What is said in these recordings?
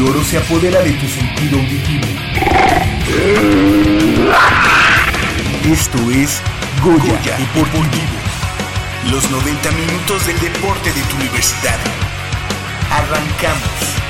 Y oro se apodera de tu sentido auditivo. Esto es Goya, Deportivo. Los 90 minutos del deporte de tu universidad. Arrancamos.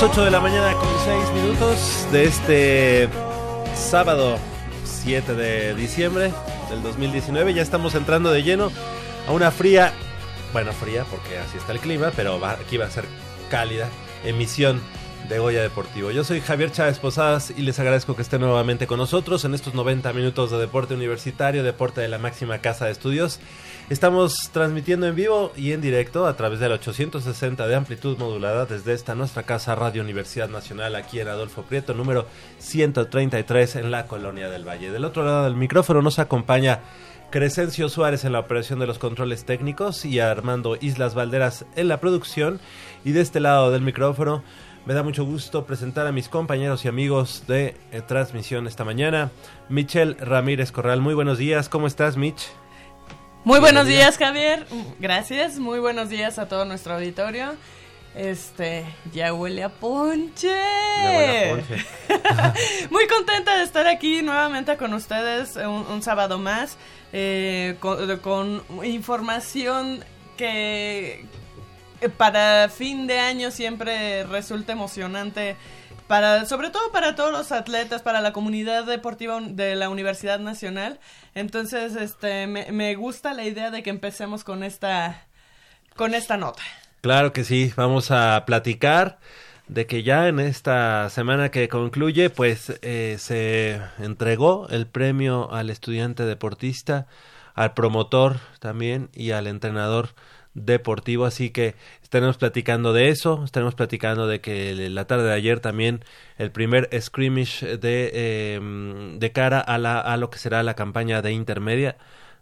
Las 8 de la mañana con 6 minutos de este sábado 7 de diciembre del 2019. Ya estamos entrando de lleno a una fría, bueno, fría porque así está el clima, pero aquí va a ser cálida emisión de Goya Deportivo. Yo soy Javier Chávez Posadas y les agradezco que estén nuevamente con nosotros en estos 90 minutos de deporte universitario, deporte de la máxima casa de estudios. Estamos transmitiendo en vivo y en directo a través de la 860 de amplitud modulada desde esta nuestra casa Radio Universidad Nacional aquí en Adolfo Prieto, número 133 en la Colonia del Valle. Del otro lado del micrófono nos acompaña Crescencio Suárez en la operación de los controles técnicos y Armando Islas Valderas en la producción. Y de este lado del micrófono me da mucho gusto presentar a mis compañeros y amigos de eh, transmisión esta mañana. Michelle Ramírez Corral, muy buenos días, ¿cómo estás Mich? Muy buenos días, Javier. Gracias. Muy buenos días a todo nuestro auditorio. Este, ya huele a ponche. Ya huele a ponche. Muy contenta de estar aquí nuevamente con ustedes un, sábado más eh, con, información que para fin de año siempre resulta emocionante para sobre todo para todos los atletas, para la comunidad deportiva de la Universidad Nacional. Entonces, este me, gusta la idea de que empecemos con esta con esta nota. Claro que sí, vamos a platicar de que ya en esta semana que concluye, pues eh, se entregó el premio al estudiante deportista, al promotor también y al entrenador deportivo, así que estaremos platicando de eso, estaremos platicando de que la tarde de ayer también el primer scrimmage de, em, de cara a, la, a lo que será la campaña de intermedia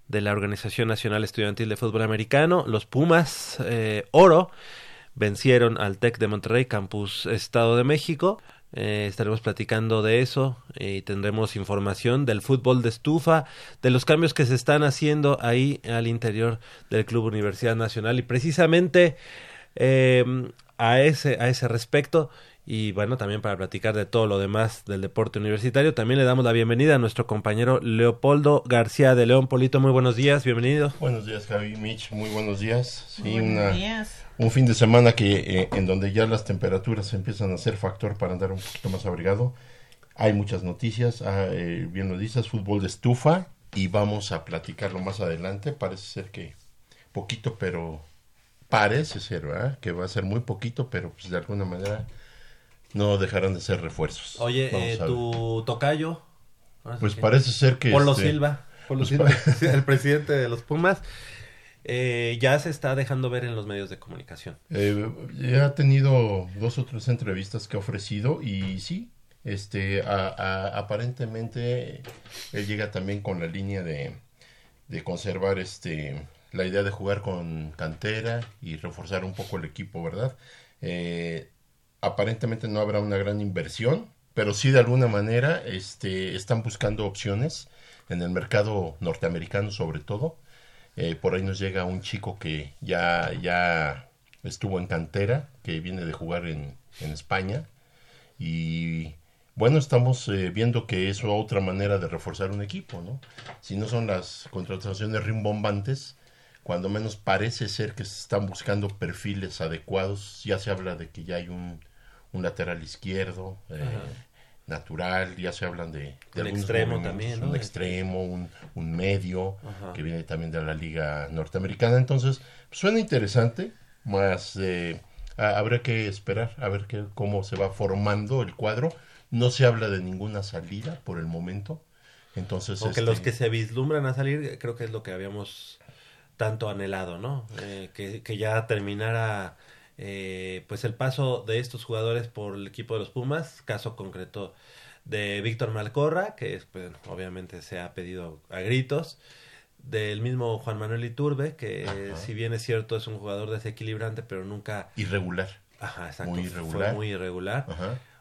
de la Organización Nacional Estudiantil de Fútbol Americano, los Pumas eh, Oro, vencieron al TEC de Monterrey, Campus Estado de México. Eh, estaremos platicando de eso y tendremos información del fútbol de estufa, de los cambios que se están haciendo ahí al interior del Club Universidad Nacional. Y precisamente eh, a, ese, a ese respecto y bueno, también para platicar de todo lo demás del deporte universitario, también le damos la bienvenida a nuestro compañero Leopoldo García de León Polito. Muy buenos días, bienvenido. Buenos días, Javi Mitch, muy buenos días. Sí, buenos días. Un fin de semana que eh, en donde ya las temperaturas empiezan a ser factor para andar un poquito más abrigado. Hay muchas noticias, ah, eh, bien lo dices, fútbol de estufa y vamos a platicarlo más adelante. Parece ser que poquito, pero parece ser, ¿verdad? Que va a ser muy poquito, pero pues de alguna manera no dejarán de ser refuerzos. Oye, eh, tu tocayo. Pues parece ser que... Polo este, Silva, Polo pues Silva el presidente de los Pumas, eh, ya se está dejando ver en los medios de comunicación. Eh, ha tenido dos o tres entrevistas que ha ofrecido y sí, este, aparentemente él llega también con la línea de, de conservar este, la idea de jugar con cantera y reforzar un poco el equipo, ¿verdad? Eh, aparentemente no habrá una gran inversión, pero sí de alguna manera este, están buscando opciones en el mercado norteamericano sobre todo. Eh, por ahí nos llega un chico que ya, ya estuvo en cantera, que viene de jugar en, en España. Y bueno, estamos eh, viendo que es otra manera de reforzar un equipo, ¿no? Si no son las contrataciones rimbombantes, cuando menos parece ser que se están buscando perfiles adecuados, ya se habla de que ya hay un un lateral izquierdo eh, natural, ya se hablan de, un extremo también, un extremo, un, un medio, que viene también de la liga norteamericana. Entonces, suena interesante, más eh, habrá que esperar a ver qué cómo se va formando el cuadro. No se habla de ninguna salida por el momento. Entonces, Aunque los este que se vislumbran a salir, creo que es lo que habíamos tanto anhelado, ¿no? Eh, que, que ya terminara eh, pues el paso de estos jugadores por el equipo de los Pumas, caso concreto de Víctor Malcorra, que pues, obviamente se ha pedido a gritos, del mismo Juan Manuel Iturbe, que si bien es cierto es un jugador desequilibrante, pero nunca... Irregular. Ajá, exacto. Muy irregular. Fue muy irregular.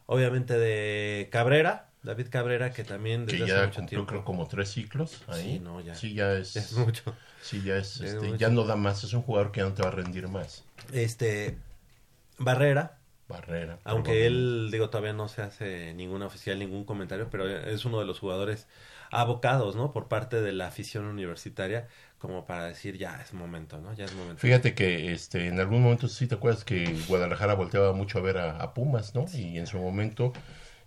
Obviamente de Cabrera, David Cabrera, que también desde que ya hace mucho creo como tres ciclos ahí. Sí, no, ya. Sí, ya es, mucho. Sí, ya es, este, ya no da más, es un jugador que no te va a rendir más. Este, Barrera. Barrera. Aunque él, digo, todavía no se hace ningún oficial, ningún comentario, pero es uno de los jugadores abocados, ¿no? Por parte de la afición universitaria, como para decir, ya es momento, ¿no? Ya es momento. Fíjate que este, en algún momento sí te acuerdas que Guadalajara volteaba mucho a ver a, Pumas, ¿no? Y en su momento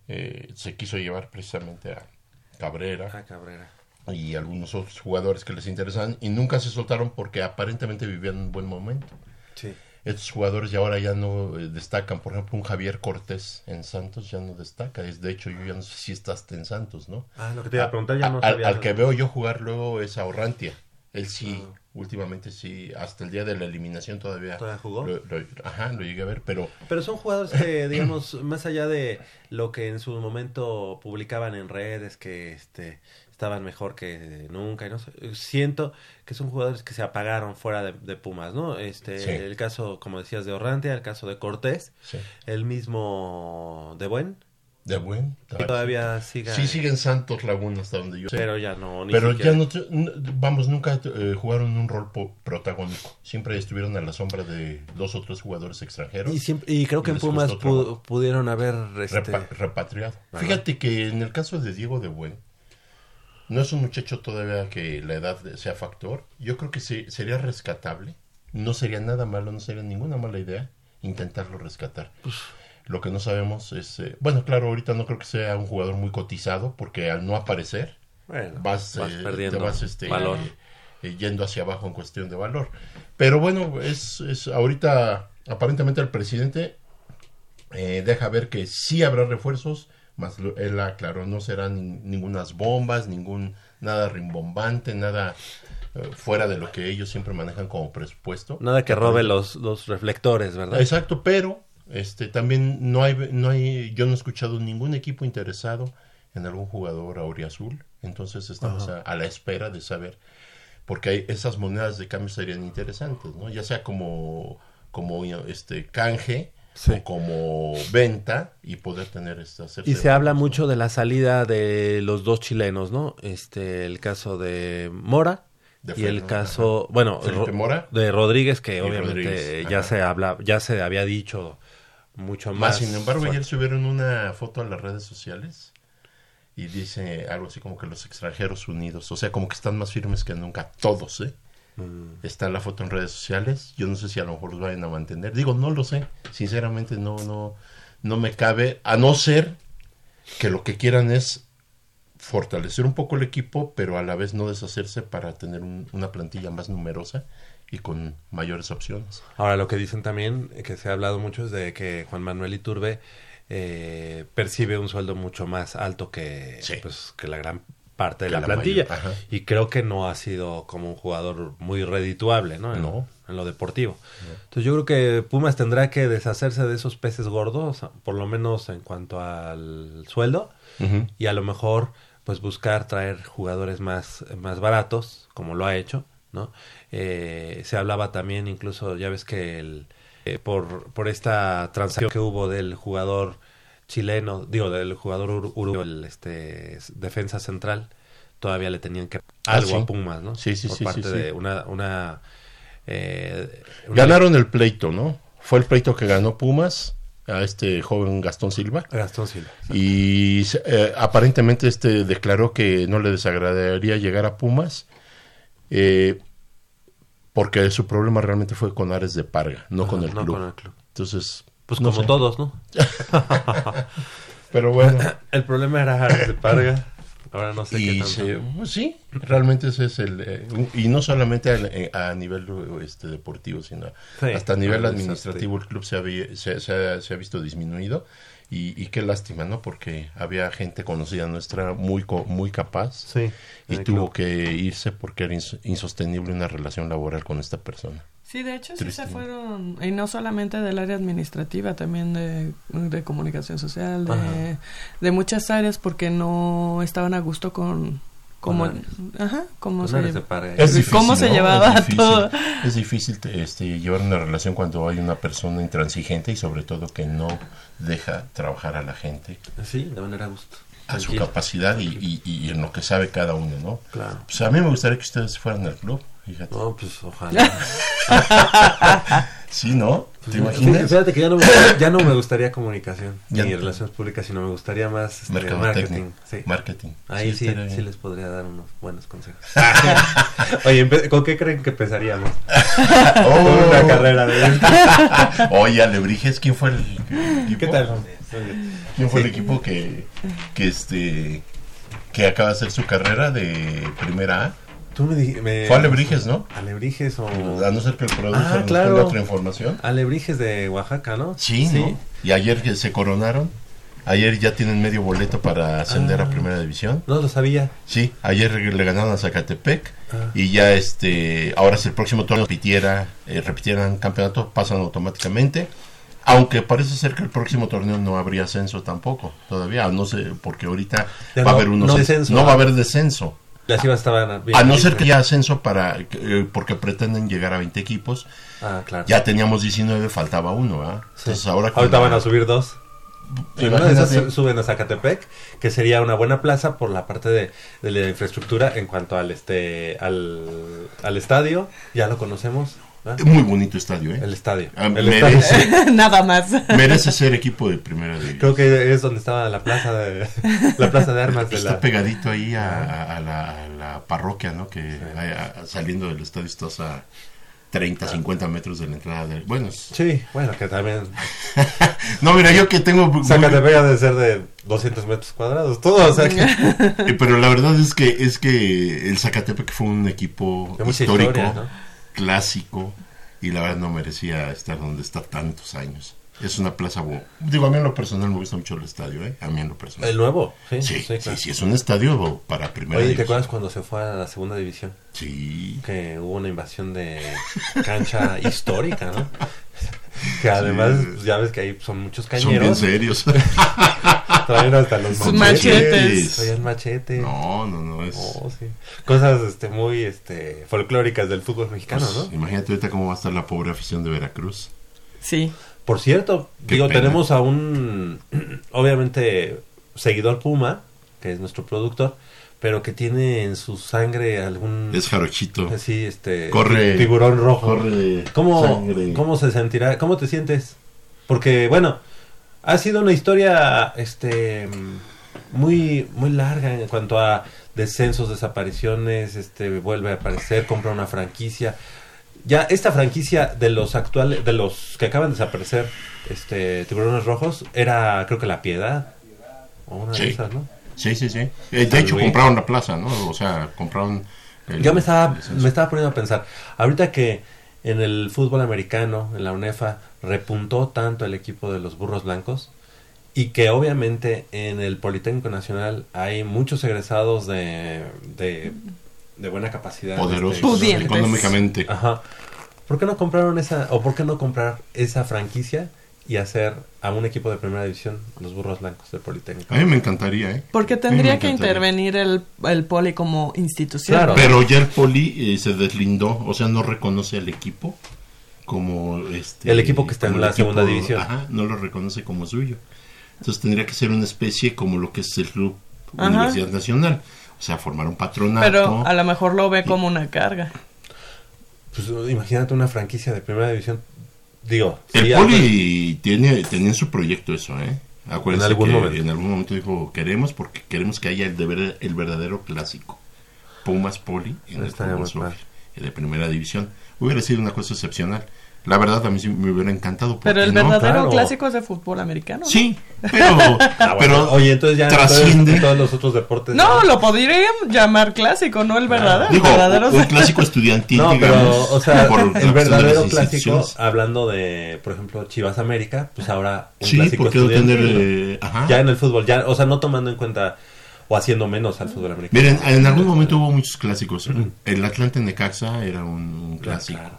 eh, se quiso llevar precisamente a Cabrera. A Cabrera. Y algunos otros jugadores que les interesaban y nunca se soltaron porque aparentemente vivían un buen momento. Sí estos jugadores ya ahora ya no eh, destacan. Por ejemplo, un Javier Cortés en Santos ya no destaca. Es, de hecho, yo ya no sé si estás en Santos, ¿no? Ah, lo que te iba a preguntar ya no Al, que veo yo jugar luego es a Orrantia. Él sí, ah. últimamente sí, hasta el día de la eliminación todavía. ¿Todavía jugó? ajá, lo llegué a ver, pero... Pero son jugadores que, digamos, más allá de lo que en su momento publicaban en redes, que este estaban mejor que nunca. Y no siento que son jugadores que se apagaron fuera de, Pumas, ¿no? Este, El caso, como decías, de Orrantia, el caso de Cortés, el mismo de Buen. De Buen. Todavía sigue. Sí, siguen Santos Laguna hasta donde yo sé. Pero ya no. Pero ya no, vamos, nunca eh, jugaron un rol protagónico. Siempre estuvieron a la sombra de dos o tres jugadores extranjeros. Y, y creo que en Pumas pudieron haber este... repatriado. Fíjate que en el caso de Diego de Buen, no es un muchacho todavía que la edad sea factor. Yo creo que sería rescatable. No sería nada malo, no sería ninguna mala idea intentarlo rescatar. Pues, lo que no sabemos es, eh, bueno, claro, ahorita no creo que sea un jugador muy cotizado porque al no aparecer vas, eh, perdiendo te vas este, valor. Eh, yendo hacia abajo en cuestión de valor. Pero bueno, es, es ahorita aparentemente el presidente deja ver que sí habrá refuerzos, más él aclaró, no serán ningunas bombas, ningún nada rimbombante, nada eh, fuera de lo que ellos siempre manejan como presupuesto. Nada que robe los, los reflectores, ¿verdad? Exacto, pero este también no hay no hay yo no he escuchado ningún equipo interesado en algún jugador auriazul, entonces estamos a, la espera de saber porque hay, esas monedas de cambio serían interesantes, ¿no? Ya sea como como este canje o como venta y poder tener estas y se habla mucho de la salida de los dos chilenos no este el caso de Mora y el caso bueno Mora de Rodríguez que obviamente ya se habla ya se había dicho mucho más, sin embargo ayer subieron una foto a las redes sociales y dice algo así como que los extranjeros unidos o sea como que están más firmes que nunca todos eh Mm. Está la foto en redes sociales. Yo no sé si a lo mejor los vayan a mantener. Digo, no lo sé. Sinceramente no, no, no me cabe. A no ser que lo que quieran es fortalecer un poco el equipo, pero a la vez no deshacerse para tener una plantilla más numerosa y con mayores opciones. Ahora, lo que dicen también, que se ha hablado mucho, es de que Juan Manuel Iturbe eh, percibe un sueldo mucho más alto que, pues, que la gran parte de la, plantilla. y creo que no ha sido como un jugador muy redituable, ¿no? En, lo deportivo. Entonces yo creo que Pumas tendrá que deshacerse de esos peces gordos, por lo menos en cuanto al sueldo, y a lo mejor pues buscar traer jugadores más, más baratos, como lo ha hecho, ¿no? Eh, se hablaba también, incluso, ya ves que el, eh, por, por esta transacción que hubo del jugador chileno, digo, del jugador uruguayo, el este, defensa central, todavía le tenían que ah, algo a Pumas, ¿no? Sí, sí, Por sí. parte de una... una, eh, Ganaron el pleito, ¿no? Fue el pleito que ganó Pumas a este joven Gastón Silva. Gastón Silva. Y eh, aparentemente este declaró que no le desagradaría llegar a Pumas. Eh, porque su problema realmente fue con Ares de Parga, no, con, el no con el club. Entonces, pues como todos, ¿no? Pero bueno. El problema era de Parga. Ahora no sé qué tanto. pues sí, realmente ese es el... Eh, y no solamente eh, a, nivel este, deportivo, sino hasta a nivel administrativo el club se, había, se, se, ha, visto disminuido. Y, qué lástima, ¿no? Porque había gente conocida nuestra muy, muy capaz. Sí, y tuvo que irse porque era insostenible una relación laboral con esta persona. Sí, de hecho sí se fueron, y no solamente del área administrativa, también de, de comunicación social, de, de, muchas áreas, porque no estaban a gusto con cómo, ajá, cómo, se, es difícil, cómo se llevaba es difícil, todo. Es difícil este, llevar una relación cuando hay una persona intransigente y sobre todo que no deja trabajar a la gente. Sí, de manera gusto a su capacidad y, y, y, en lo que sabe cada uno, ¿no? Claro. Pues a mí me gustaría que ustedes fueran al club. Fíjate. No, pues ojalá. sí, ¿no? ¿Te imaginas? Fíjate que ya no me, ya no me gustaría comunicación ni relaciones públicas, sino me gustaría más este, marketing. Sí. Marketing. Ahí sí, sí, les podría dar unos buenos consejos. Oye, ¿con qué creen que empezaríamos? oh. Con una carrera de... Oye, Alebrijes, ¿quién fue el ¿Qué tal? ¿Quién fue el equipo que, que este que acaba de hacer su carrera de primera A? Tú me, Fue Alebrijes, ¿no? Alebrijes o... A no ser que el productor ah, claro. otra información. Alebrijes de Oaxaca, ¿no? Sí, ¿no? Y ayer que se coronaron. Ayer ya tienen medio boleto para ascender a ah. Primera División. No lo sabía. Sí, ayer le ganaron a Zacatepec ah. y ya este, ahora si el próximo torneo repitiera, eh, repitieran campeonato, pasan automáticamente. Aunque parece ser que el próximo torneo no habría ascenso tampoco, todavía, no sé, porque ahorita va a haber unos no, no va a haber descenso. A no ser que haya ascenso para eh, porque pretenden llegar a 20 equipos. Ah, claro. Ya teníamos 19, faltaba uno, Entonces ahora ahorita van a subir dos. suben a Zacatepec, que sería una buena plaza por la parte de, de la infraestructura en cuanto al este al, al estadio, ya lo conocemos. ¿Ah? Muy bonito estadio, ¿eh? El estadio. Ah, merece, Nada más. Merece ser equipo de primera división. Creo que es donde estaba la plaza de, la plaza de armas. De Está pegadito ahí a, la, parroquia, ¿no? Que saliendo del estadio estás a 30, 50 metros de la entrada del... Bueno, sí, bueno, que también... no, mira, yo que tengo... Zacatepec de ser de 200 metros cuadrados, todo, o sea que... Pero la verdad es que es que el Zacatepec fue un equipo histórico clásico y la verdad no merecía estar donde está tantos años. Es una plaza, digo, a mí en lo personal me gusta mucho el estadio, ¿eh? A mí en lo personal. El nuevo, sí. Sí, sí, claro. sí, es un estadio para primera Oye, ¿te división. acuerdas cuando se fue a la segunda división? Sí. Que hubo una invasión de cancha histórica, ¿no? Que además, pues, ya ves que ahí son muchos Son bien cañeros. serios. Traen hasta los machetes. machetes. Traían machetes. no, no, no, es... Oh, sí. Cosas este, muy este, folclóricas del fútbol mexicano, pues, ¿no? Imagínate ahorita cómo va a estar la pobre afición de Veracruz. Sí. Por cierto, Qué digo, pena. tenemos a un, obviamente, seguidor Puma, que es nuestro productor, pero que tiene en su sangre algún... Es jarochito. así, este... Corre- Tiburón rojo. Corre ¿Cómo, sangre. ¿Cómo se sentirá? ¿Cómo te sientes? Porque, bueno, ha sido una historia este muy muy larga en cuanto a descensos, desapariciones, este vuelve a aparecer, compra una franquicia. Ya esta franquicia de los actuales de los que acaban de desaparecer, este Tiburones Rojos era creo que La Piedad o una de esas, ¿no? Sí, sí, sí. Eh, de hecho, Luis. compraron la plaza, ¿no? O sea, compraron... el- Yo me estaba, me estaba poniendo a pensar, ahorita que en el fútbol americano, en la UNEFA, repuntó tanto el equipo de los burros blancos y que obviamente en el Politécnico Nacional hay muchos egresados de, de, de buena capacidad. Poderosos este, Pudientes. económicamente. Ajá. ¿Por qué no compraron esa, o por qué no comprar esa franquicia y hacer a un equipo de primera división los burros blancos del Politécnico? A mí me encantaría, ¿eh? Porque tendría que intervenir el, el poli como institución. Claro. Pero ya el Poli eh, se deslindó, o sea, no reconoce al equipo como este El equipo que está en la equipo- segunda división. Ajá, no lo reconoce como suyo. Entonces tendría que ser una especie como lo que es el club Ajá. Universidad Nacional, o sea, formar un patronato. Pero a lo mejor lo ve como una carga. Pues imagínate una franquicia de primera división. Digo, El sí, Poli tiene tenía en su proyecto eso, ¿eh? Acuérdense En algún que momento. en algún momento dijo, queremos porque queremos que haya el, deber- el verdadero clásico. Pumas Poli en el soccer, padre. de primera división. Hubiera sido una cosa excepcional. La verdad, a mí sí me hubiera encantado. ¿por Pero el no? verdadero Claro. clásico es de fútbol americano. Sí, pero, Ah, bueno. pero oye, entonces ya trasciende. entonces todos los otros deportes. No, lo podrían llamar clásico, no el verdadero. Digo, el verdadero un clásico estudiantil, No, digamos, pero, o sea, el verdadero clásico, hablando de, por ejemplo, Chivas América, pues ahora un Sí, clásico ¿por qué no estudiantil, tener, eh, ajá. Ya en el fútbol, ya, o sea, no tomando en cuenta o haciendo menos al fútbol americano. Miren, en algún momento hubo muchos clásicos. El Atlante Necaxa era un, un clásico Claro,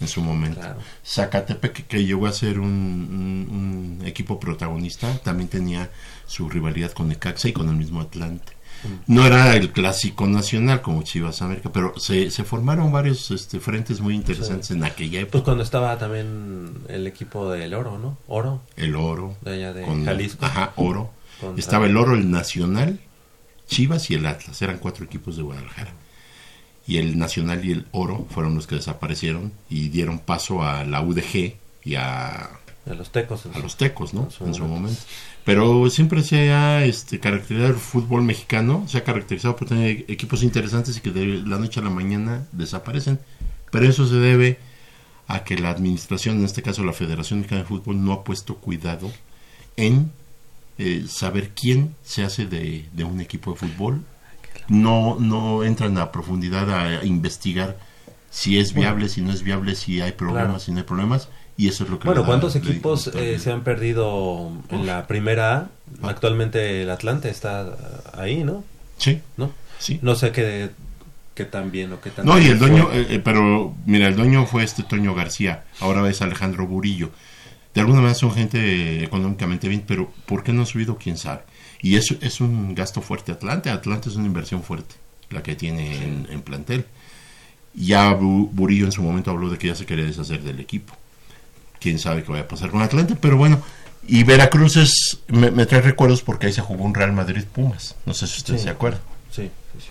en su momento. claro. Zacatepec, que llegó a ser un, un- un equipo protagonista, también tenía su rivalidad con Necaxa y con el mismo Atlante. Mm. No era el clásico nacional como Chivas América, pero se, se formaron varios este, frentes muy interesantes en aquella Pues época. cuando estaba también el equipo del Oro, ¿no? Oro, El Oro, de allá de con, Jalisco. ajá, Oro. Contra- Estaba el Oro, el Nacional, Chivas y el Atlas. Eran cuatro equipos de Guadalajara. Y el Nacional y el Oro fueron los que desaparecieron y dieron paso a la UDG y a, los tecos. a los Tecos, ¿no? En su En su momento. momento. Pero siempre se ha este, caracterizado el fútbol mexicano, se ha caracterizado por tener equipos interesantes y que de la noche a la mañana desaparecen. Pero eso se debe a que la administración, en este caso la Federación Mexicana de Fútbol, no ha puesto cuidado en eh, saber quién se hace de, de un equipo de fútbol. No, no entran a profundidad a, investigar si es viable, si no es viable, si hay problemas, Claro. si no hay problemas. Y eso es lo que Bueno, da ¿cuántos equipos eh, se han perdido en la primera A? Actualmente el Atlante está ahí, ¿no? Sí, ¿No? sí. No sé qué, qué tan bien o qué tan No, y el dueño, eh, eh, pero mira, el dueño fue este Toño García, ahora es Alejandro Burillo. De alguna manera son gente eh, económicamente bien, pero ¿por qué no ha subido? ¿Quién sabe? Y eso es un gasto fuerte. Atlante, Atlante es una inversión fuerte, la que tiene en, en plantel. Ya Bu- Burillo en su momento habló de que ya se quería deshacer del equipo. Quién sabe qué vaya a pasar con Atlante, pero bueno. Y Veracruz es, me, me trae recuerdos porque ahí se jugó un Real Madrid Pumas. No sé si ustedes Sí. se acuerdan. Sí, sí, sí.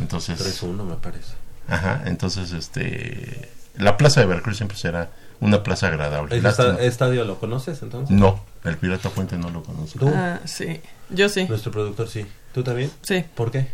Entonces, 3-1 me parece. Ajá, entonces este la plaza de Veracruz siempre será una plaza agradable. ¿El estadio lo conoces entonces? No, el Pirata Fuente no lo conozco. ¿Tú? Ah, sí. Yo sí. Nuestro productor sí. ¿Tú también? Sí. ¿Por qué?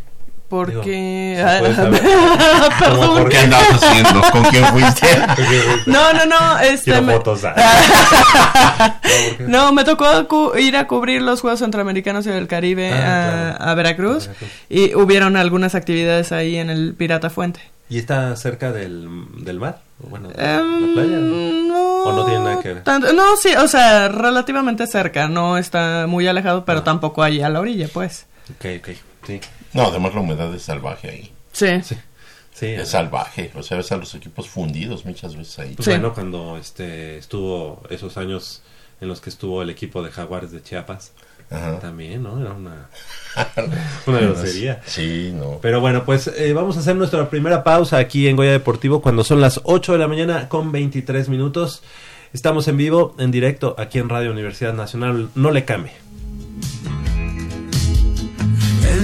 Porque. Digo, ¿se puede saber? Perdón. ¿Cómo por ¿Qué andabas haciendo? ¿Con quién fuiste? No, no, no. Este, Quiero me- fotos. ah. No, me tocó ir a cubrir los Juegos Centroamericanos y del Caribe Ah, a, claro. a Veracruz, Veracruz. y hubieron algunas actividades ahí en el Pirata Fuente. ¿Y está cerca del, del mar? Bueno, de Em, la playa. No, ¿O no tiene nada que ver? tanto- no, sí, o sea, relativamente cerca, no está muy alejado, pero tampoco ahí a la orilla, pues. Ok, ok, sí. No, además la humedad es salvaje ahí. Sí. Sí. Sí, Es salvaje. O sea, ves a los equipos fundidos muchas veces ahí. Pues Sí. bueno, cuando este estuvo esos años en los que estuvo el equipo de Jaguares de Chiapas, Ajá. también, ¿no? Era una, una grosería. Sí, no. Pero bueno, pues eh, vamos a hacer nuestra primera pausa aquí en Goya Deportivo cuando son las 8 de la mañana con 23 minutos. Estamos en vivo, en directo, aquí en Radio Universidad Nacional. No le cambie.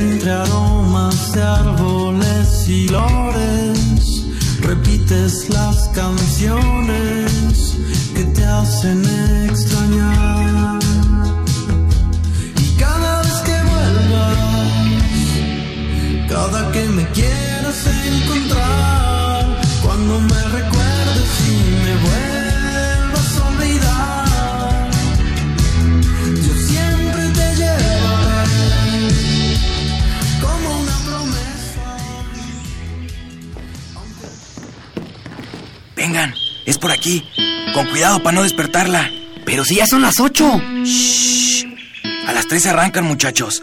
Entre aromas de árboles y flores, repites las canciones que te hacen extrañar. Cada que me quieras encontrar, cuando me recuerdes y me vuelvas a olvidar, yo siempre te llevaré como una promesa. Vengan, es por aquí. Con cuidado para no despertarla. Pero si ya son las ocho. Shh. A las tres arrancan, muchachos.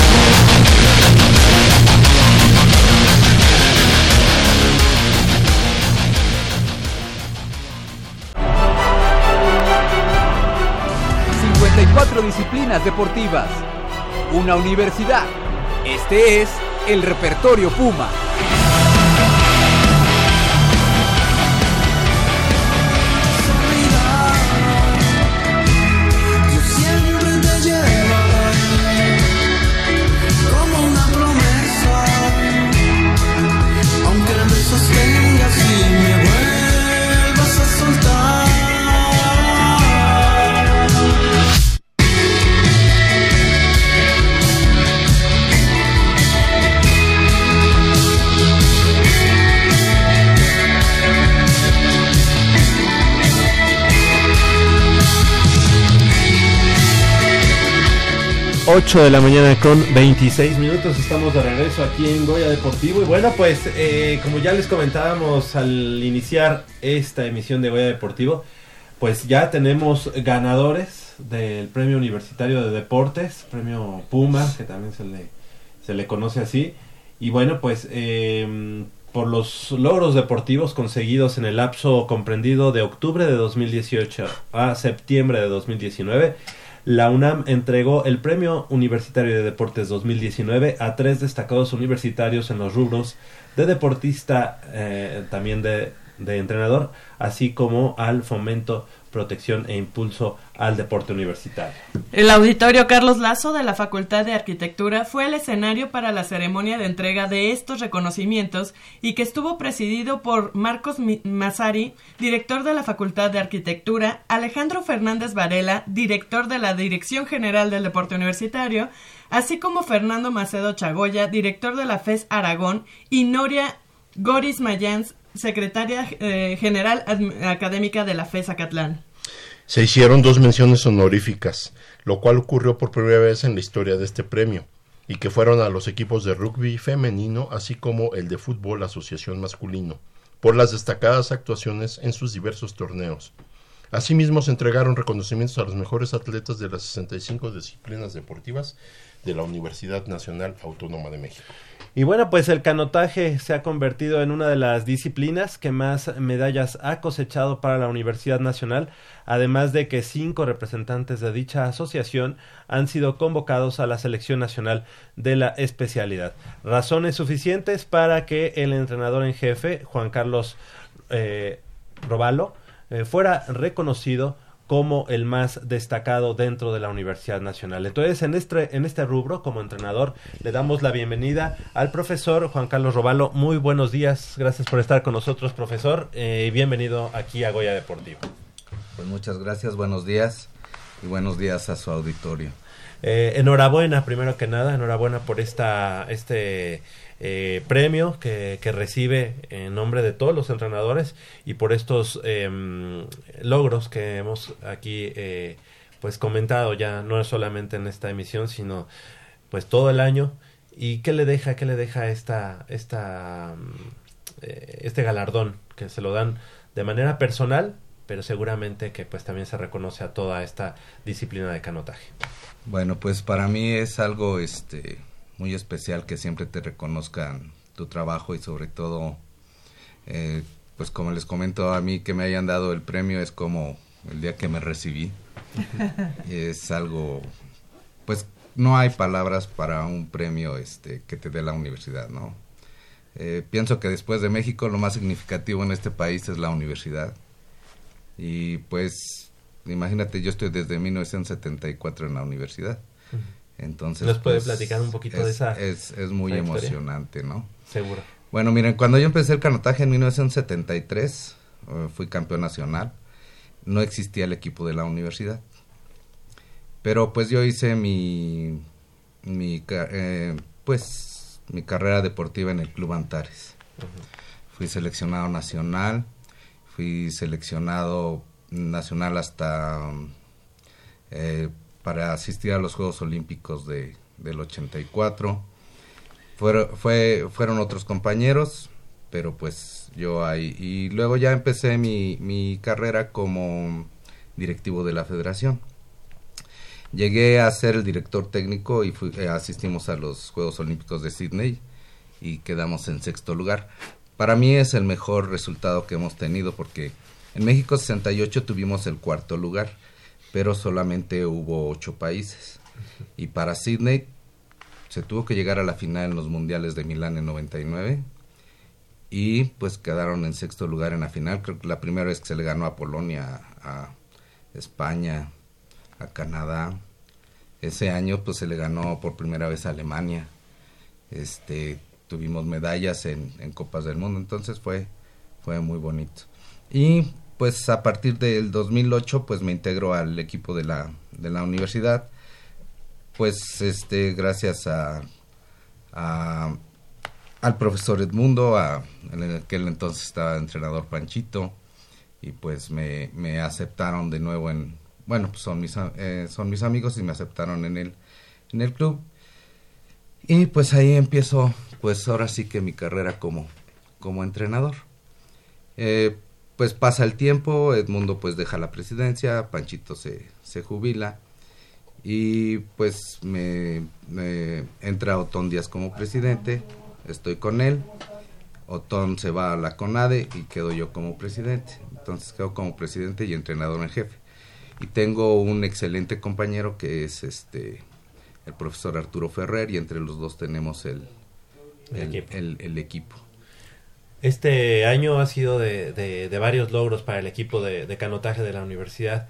Disciplinas deportivas. Una universidad. Este es el repertorio Puma. 8 de la mañana con 26 minutos. Estamos de regreso aquí en Goya Deportivo. Y bueno, pues eh, como ya les comentábamos al iniciar esta emisión de Goya Deportivo, pues ya tenemos ganadores del Premio Universitario de Deportes, Premio Puma, que también se le, se le conoce así. Y bueno, pues eh, por los logros deportivos conseguidos en el lapso comprendido de octubre de 2018 a septiembre de 2019 la UNAM entregó el Premio Universitario de Deportes 2019 a tres destacados universitarios en los rubros de deportista, eh, también de, de entrenador, así como al fomento, protección e impulso al deporte universitario. El auditorio Carlos Lazo de la Facultad de Arquitectura fue el escenario para la ceremonia de entrega de estos reconocimientos y que estuvo presidido por Marcos Massari, director de la Facultad de Arquitectura, Alejandro Fernández Varela, director de la Dirección General del Deporte Universitario, así como Fernando Macedo Chagoya, director de la FES Aragón, y Noria Goris Mayans, secretaria eh, general académica de la FES Acatlán. Se hicieron dos menciones honoríficas, lo cual ocurrió por primera vez en la historia de este premio, y que fueron a los equipos de rugby femenino, así como el de fútbol asociación masculino, por las destacadas actuaciones en sus diversos torneos. Asimismo, se entregaron reconocimientos a los mejores atletas de las 65 disciplinas deportivas de la Universidad Nacional Autónoma de México. Y bueno, pues el canotaje se ha convertido en una de las disciplinas que más medallas ha cosechado para la Universidad Nacional, además de que cinco representantes de dicha asociación han sido convocados a la selección nacional de la especialidad. Razones suficientes para que el entrenador en jefe, Juan Carlos eh, Robalo, eh, fuera reconocido como el más destacado dentro de la Universidad Nacional. Entonces, en este, en este rubro, como entrenador, le damos la bienvenida al profesor Juan Carlos Robalo. Muy buenos días, gracias por estar con nosotros, profesor, eh, y bienvenido aquí a Goya Deportivo. Pues muchas gracias, buenos días y buenos días a su auditorio. Eh, enhorabuena, primero que nada, enhorabuena por esta, este eh, premio que, que, recibe en nombre de todos los entrenadores y por estos eh, logros que hemos aquí eh, pues comentado ya no solamente en esta emisión sino pues todo el año. Y qué le deja qué le deja esta esta eh, este galardón que se lo dan de manera personal pero seguramente que pues también se reconoce a toda esta disciplina de canotaje bueno pues para mí es algo este muy especial que siempre te reconozcan tu trabajo y sobre todo, eh, pues como les comento a mí que me hayan dado el premio es como el día que me recibí. es algo, pues no hay palabras para un premio este que te dé la universidad, ¿no? Eh, pienso que después de México lo más significativo en este país es la universidad. Y pues, imagínate, yo estoy desde 1974 en la universidad. Entonces, ¿Nos puede pues, platicar un poquito es, de esa? Es, es muy emocionante, ¿no? Seguro. Bueno, miren, cuando yo empecé el canotaje en 1973, uh, fui campeón nacional, no existía el equipo de la universidad. Pero pues yo hice mi, mi eh, pues, mi carrera deportiva en el Club Antares. Uh -huh. Fui seleccionado nacional, fui seleccionado nacional hasta eh, para asistir a los Juegos Olímpicos de, del 84. Fueron, fue, fueron otros compañeros, pero pues yo ahí. Y luego ya empecé mi, mi carrera como directivo de la federación. Llegué a ser el director técnico y fui, eh, asistimos a los Juegos Olímpicos de Sydney y quedamos en sexto lugar. Para mí es el mejor resultado que hemos tenido porque en México 68 tuvimos el cuarto lugar pero solamente hubo ocho países. Y para Sydney se tuvo que llegar a la final en los mundiales de Milán en 99 y pues quedaron en sexto lugar en la final. Creo que la primera vez que se le ganó a Polonia, a España, a Canadá. Ese año pues se le ganó por primera vez a Alemania. Este, tuvimos medallas en, Copas del Mundo, entonces fue, fue muy bonito. Y pues a partir del 2008 pues me integro al equipo de la, de la universidad. Pues este gracias a, al profesor Edmundo a, en aquel entonces estaba entrenador Panchito y pues me, me aceptaron de nuevo en bueno pues son mis eh, son mis amigos y me aceptaron en el en el club. Y pues ahí empiezo pues ahora sí que mi carrera como como entrenador. Eh, pues pasa el tiempo, Edmundo pues deja la presidencia, Panchito se, se jubila y pues me, me, entra Otón Díaz como presidente, estoy con él, Otón se va a la CONADE y quedo yo como presidente, entonces quedo como presidente y entrenador en jefe. Y tengo un excelente compañero que es este el profesor Arturo Ferrer y entre los dos tenemos el, el, el, equipo. el, el equipo. Este año ha sido de, de, varios logros para el equipo de, canotaje de la universidad.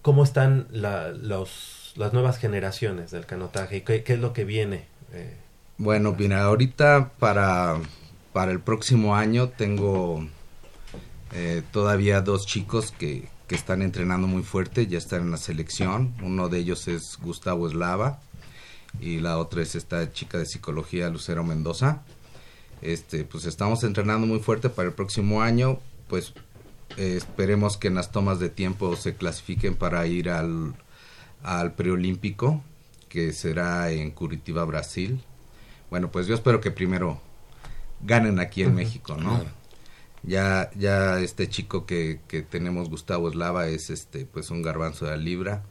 ¿Cómo están la, los, las nuevas generaciones del canotaje y qué, qué es lo que viene? Eh, bueno, mira, ahorita para, para el próximo año tengo eh, todavía dos chicos que, que están entrenando muy fuerte, ya están en la selección. Uno de ellos es Gustavo Eslava y la otra es esta chica de psicología, Lucero Mendoza este pues estamos entrenando muy fuerte para el próximo año pues eh, esperemos que en las tomas de tiempo se clasifiquen para ir al, al preolímpico que será en Curitiba Brasil bueno pues yo espero que primero ganen aquí en uh -huh. México no claro. ya ya este chico que, que tenemos Gustavo Eslava es este pues un garbanzo de la libra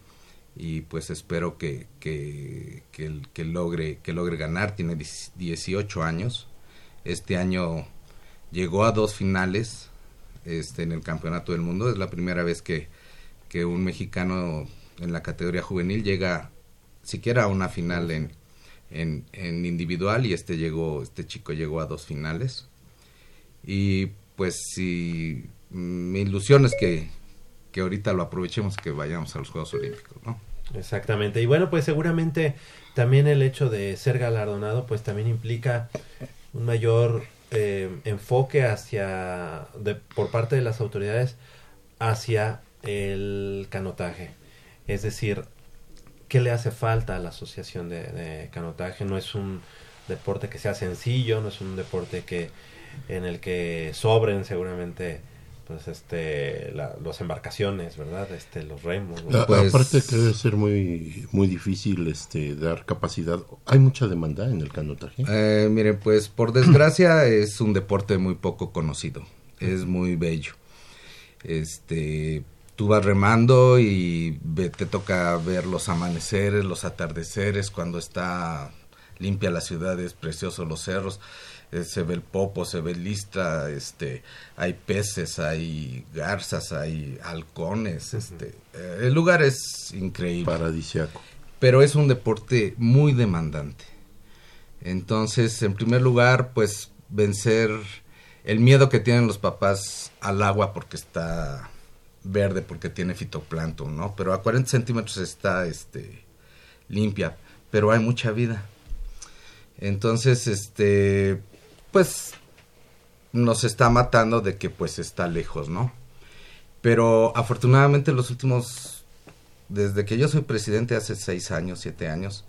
y pues espero que, que, que, logre, que logre ganar. Tiene 18 años. Este año llegó a dos finales este, en el Campeonato del Mundo. Es la primera vez que, que un mexicano en la categoría juvenil llega siquiera a una final en, en, en, individual y este llegó, este chico llegó a dos finales. Y pues si mi ilusión es que, que ahorita lo aprovechemos que vayamos a los Juegos Olímpicos, ¿no? Exactamente. Y bueno, pues seguramente también el hecho de ser galardonado, pues también implica un mayor eh, enfoque hacia, de, por parte de las autoridades, hacia el canotaje. Es decir, ¿qué le hace falta a la asociación de, de canotaje? No es un deporte que sea sencillo, no es un deporte que en el que sobren seguramente pues este la, las embarcaciones verdad este los remos pues, aparte que debe ser muy muy difícil este dar capacidad. Hay mucha demanda en el canotaje eh, mire pues por desgracia es un deporte muy poco conocido. Es muy bello. Este tú vas remando y te toca ver los amaneceres los atardeceres cuando está limpia la ciudad es precioso los cerros eh, se ve el popo, se ve lista, este, hay peces, hay garzas, hay halcones, este, eh, el lugar es increíble. Paradisiaco. Pero es un deporte muy demandante. Entonces, en primer lugar, pues vencer el miedo que tienen los papás al agua porque está verde, porque tiene fitoplancton, ¿no? Pero a 40 centímetros está, este, limpia, pero hay mucha vida. Entonces, este, pues nos está matando de que pues está lejos, ¿no? Pero afortunadamente los últimos, desde que yo soy presidente hace seis años, siete años,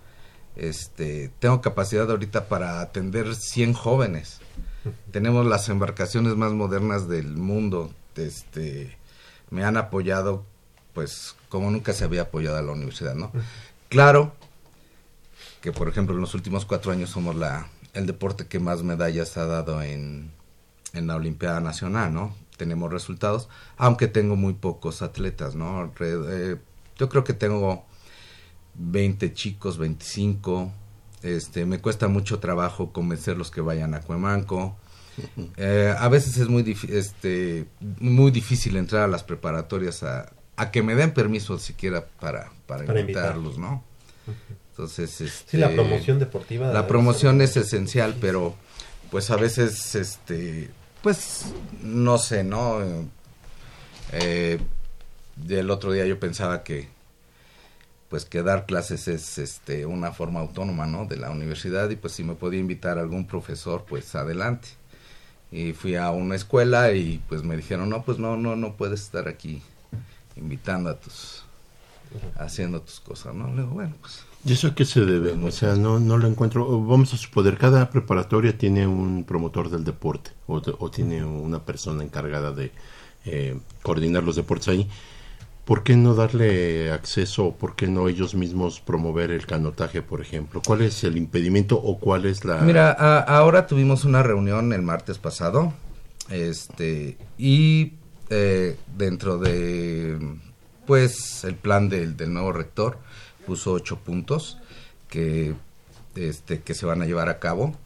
este, tengo capacidad ahorita para atender 100 jóvenes. Tenemos las embarcaciones más modernas del mundo. Este, me han apoyado, pues, como nunca se había apoyado a la universidad, ¿no? Claro que, por ejemplo, en los últimos cuatro años somos la el deporte que más medallas ha dado en, en la Olimpiada Nacional, ¿no? Tenemos resultados, aunque tengo muy pocos atletas, ¿no? Eh, yo creo que tengo 20 chicos, 25. Este, me cuesta mucho trabajo convencerlos que vayan a Cuemanco. Eh, a veces es muy, este, muy difícil entrar a las preparatorias a, a que me den permiso siquiera para, para, invitarlos, ¿no? Entonces, este, sí, la promoción deportiva. La promoción es esencial, pero pues a veces, este, pues, no sé, ¿no? Eh, el otro día yo pensaba que, pues, que dar clases es, este, una forma autónoma, ¿no? De la universidad y pues si me podía invitar algún profesor, pues, adelante. Y fui a una escuela y pues me dijeron, no, pues no, no, no puedes estar aquí invitando a tus, haciendo tus cosas, ¿no? Le digo, bueno, pues ¿Y eso a qué se debe? O sea, no, no lo encuentro. Vamos a suponer, cada preparatoria tiene un promotor del deporte o, o tiene una persona encargada de eh, coordinar los deportes ahí. ¿Por qué no darle acceso o por qué no ellos mismos promover el canotaje, por ejemplo? ¿Cuál es el impedimento o cuál es la...? Mira, ahora tuvimos una reunión el martes pasado este y eh, dentro de pues el plan del, del nuevo rector puso ocho puntos que, este, que se van a llevar a cabo.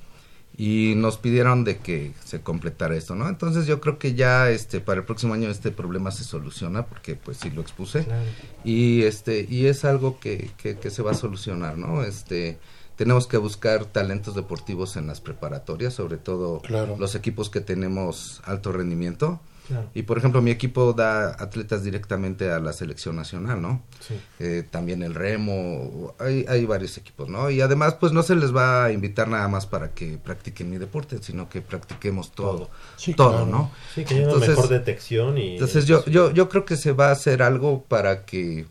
Y nos pidieron de que se completara esto, ¿no? Entonces yo creo que ya este para el próximo año este problema se soluciona porque pues sí lo expuse. Y este y es algo que, que, que, se va a solucionar, ¿no? Este tenemos que buscar talentos deportivos en las preparatorias, sobre todo los equipos que tenemos alto rendimiento y por ejemplo, mi equipo da atletas directamente a la selección nacional, ¿no? Eh, también el remo, hay, hay varios equipos, ¿no? Y además, pues no se les va a invitar nada más para que practiquen mi deporte, sino que practiquemos todo, todo, ¿no? Sí, que haya una mejor detección y... Entonces yo, yo, yo creo que se va a hacer algo para que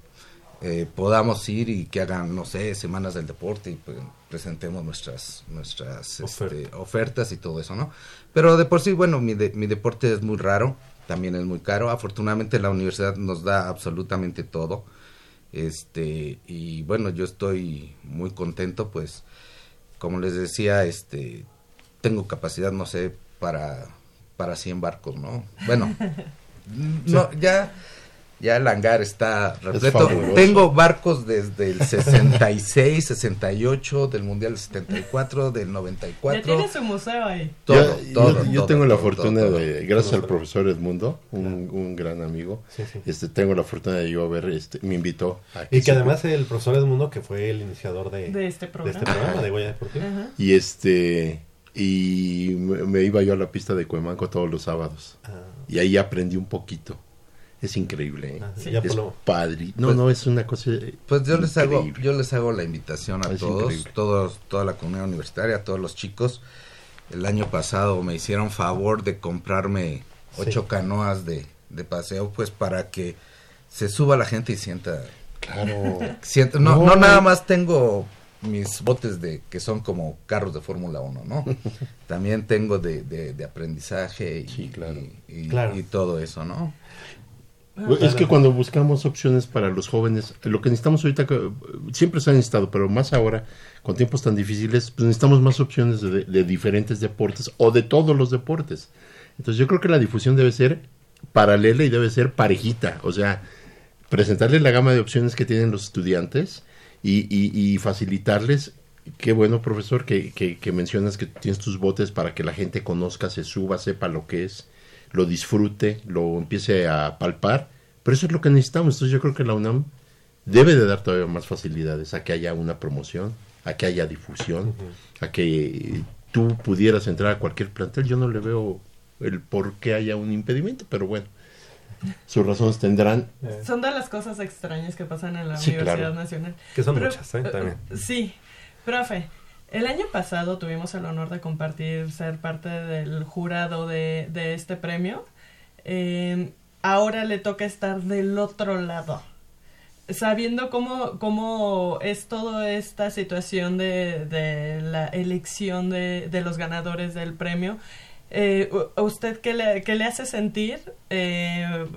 eh, podamos ir y que hagan, no sé, semanas del deporte y pues, presentemos nuestras, nuestras este, ofertas y todo eso, ¿no? Pero de por sí, bueno, mi, mi deporte es muy raro, también es muy caro. Afortunadamente la universidad nos da absolutamente todo. Este, y bueno, yo estoy muy contento, pues, como les decía, este, tengo capacidad, no sé, para, para 100 barcos, ¿no? Bueno, no, ya Ya el hangar está repleto. fabuloso. Tengo barcos desde el 66, 68, del Mundial del 74, del Ya 94. tiene su museo ahí. Todo, yo, todo, yo- yo todo, tengo la fortuna todo, de, gracias al profesor Edmundo, un, un gran amigo, Sí, sí. este tengo la fortuna de yo haber, este, me invitó a Y que además el profesor Edmundo, que fue el iniciador de, De este de programa. este programa de Goya Deportivo. Ajá. y este y me, me iba yo a la pista de Cuemanco todos los sábados Ah, y ahí aprendí un poquito. Es increíble, ¿eh? Sí. ya por es lo- padre. No, Pues- no, es una cosa. Pues yo les hago, yo les hago la invitación a Es todos, increíble. todos, toda la comunidad universitaria, a todos los chicos. El año pasado me hicieron favor de comprarme ocho Sí. canoas de, de paseo, pues para que se suba la gente y sienta, Claro. sienta no, No. no nada más tengo mis botes de que son como carros de Fórmula 1, ¿no? También tengo de, de, de aprendizaje y, Sí, claro. y, y- Claro. y todo eso, ¿no? Es que cuando buscamos opciones para los jóvenes, lo que necesitamos ahorita, siempre se ha necesitado, pero más ahora, con tiempos tan difíciles, pues necesitamos más opciones de, diferentes deportes o de todos los deportes. Entonces yo creo que la difusión debe ser paralela y debe ser parejita, o sea, presentarles la gama de opciones que tienen los estudiantes y, y- y facilitarles, qué bueno profesor que, que- que mencionas que tienes tus botes para que la gente conozca, se suba, sepa lo que es, lo disfrute, lo empiece a palpar, pero eso es lo que necesitamos, entonces yo creo que la UNAM debe de dar todavía más facilidades a que haya una promoción, a que haya difusión, a que tú pudieras entrar a cualquier plantel, yo no le veo el por qué haya un impedimento, pero bueno, sus razones tendrán. Son de las cosas extrañas que pasan en la Sí, Universidad claro. Nacional. Que son muchas, ¿eh? eh, También. Sí, profe. El año pasado tuvimos el honor de compartir, ser parte del jurado de, este premio. Eh, ahora le toca estar del otro lado. Sabiendo cómo, cómo es toda esta situación de, de la elección de, de los ganadores del premio, eh, u- ¿a ¿usted qué le, qué le hace sentir? Eh,